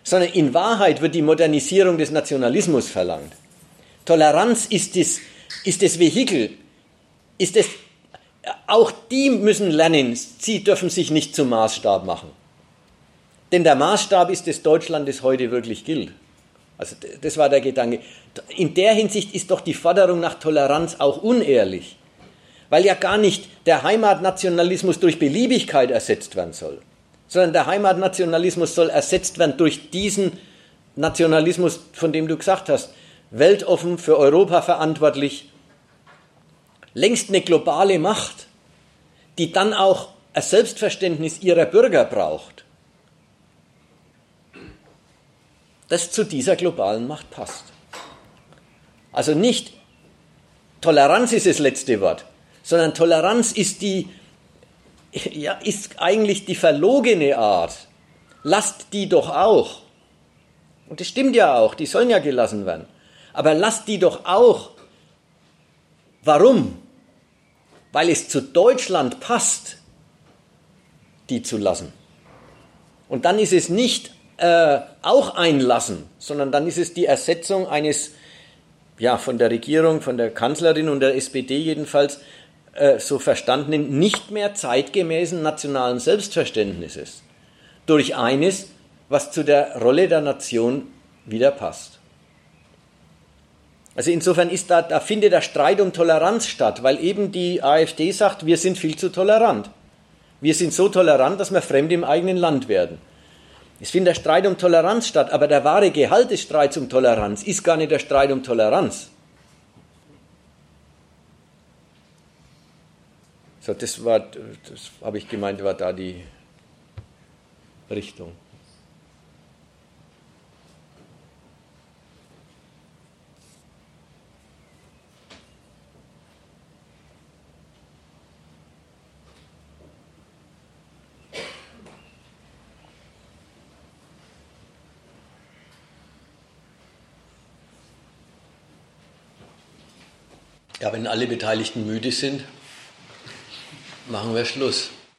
sondern in Wahrheit wird die Modernisierung des Nationalismus verlangt. Toleranz ist das, ist das Vehikel, ist das, auch die müssen lernen, sie dürfen sich nicht zum Maßstab machen. Denn der Maßstab ist das Deutschland, das heute wirklich gilt. Also das war der Gedanke. In der Hinsicht ist doch die Forderung nach Toleranz auch unehrlich, weil ja gar nicht der Heimatnationalismus durch Beliebigkeit ersetzt werden soll, sondern der Heimatnationalismus soll ersetzt werden durch diesen Nationalismus, von dem du gesagt hast, weltoffen, für Europa verantwortlich, längst eine globale Macht, die dann auch ein Selbstverständnis ihrer Bürger braucht, das zu dieser globalen Macht passt. Also nicht Toleranz ist das letzte Wort, sondern Toleranz ist die, ja, ist eigentlich die verlogene Art. Lasst die doch auch. Und das stimmt ja auch, die sollen ja gelassen werden. Aber lasst die doch auch. Warum? Weil es zu Deutschland passt, die zu lassen. Und dann ist es nicht äh, auch einlassen, sondern dann ist es die Ersetzung eines, ja, von der Regierung, von der Kanzlerin und der SPD jedenfalls äh, so verstandenen, nicht mehr zeitgemäßen nationalen Selbstverständnisses durch eines, was zu der Rolle der Nation wieder passt. Also insofern ist da, da findet der Streit um Toleranz statt, weil eben die AfD sagt, wir sind viel zu tolerant. Wir sind so tolerant, dass wir fremd im eigenen Land werden. Es findet der Streit um Toleranz statt, aber der wahre Gehalt des Streits um Toleranz ist gar nicht der Streit um Toleranz. So, das war, das habe ich gemeint, war da die Richtung. Ja, wenn alle Beteiligten müde sind, machen wir Schluss.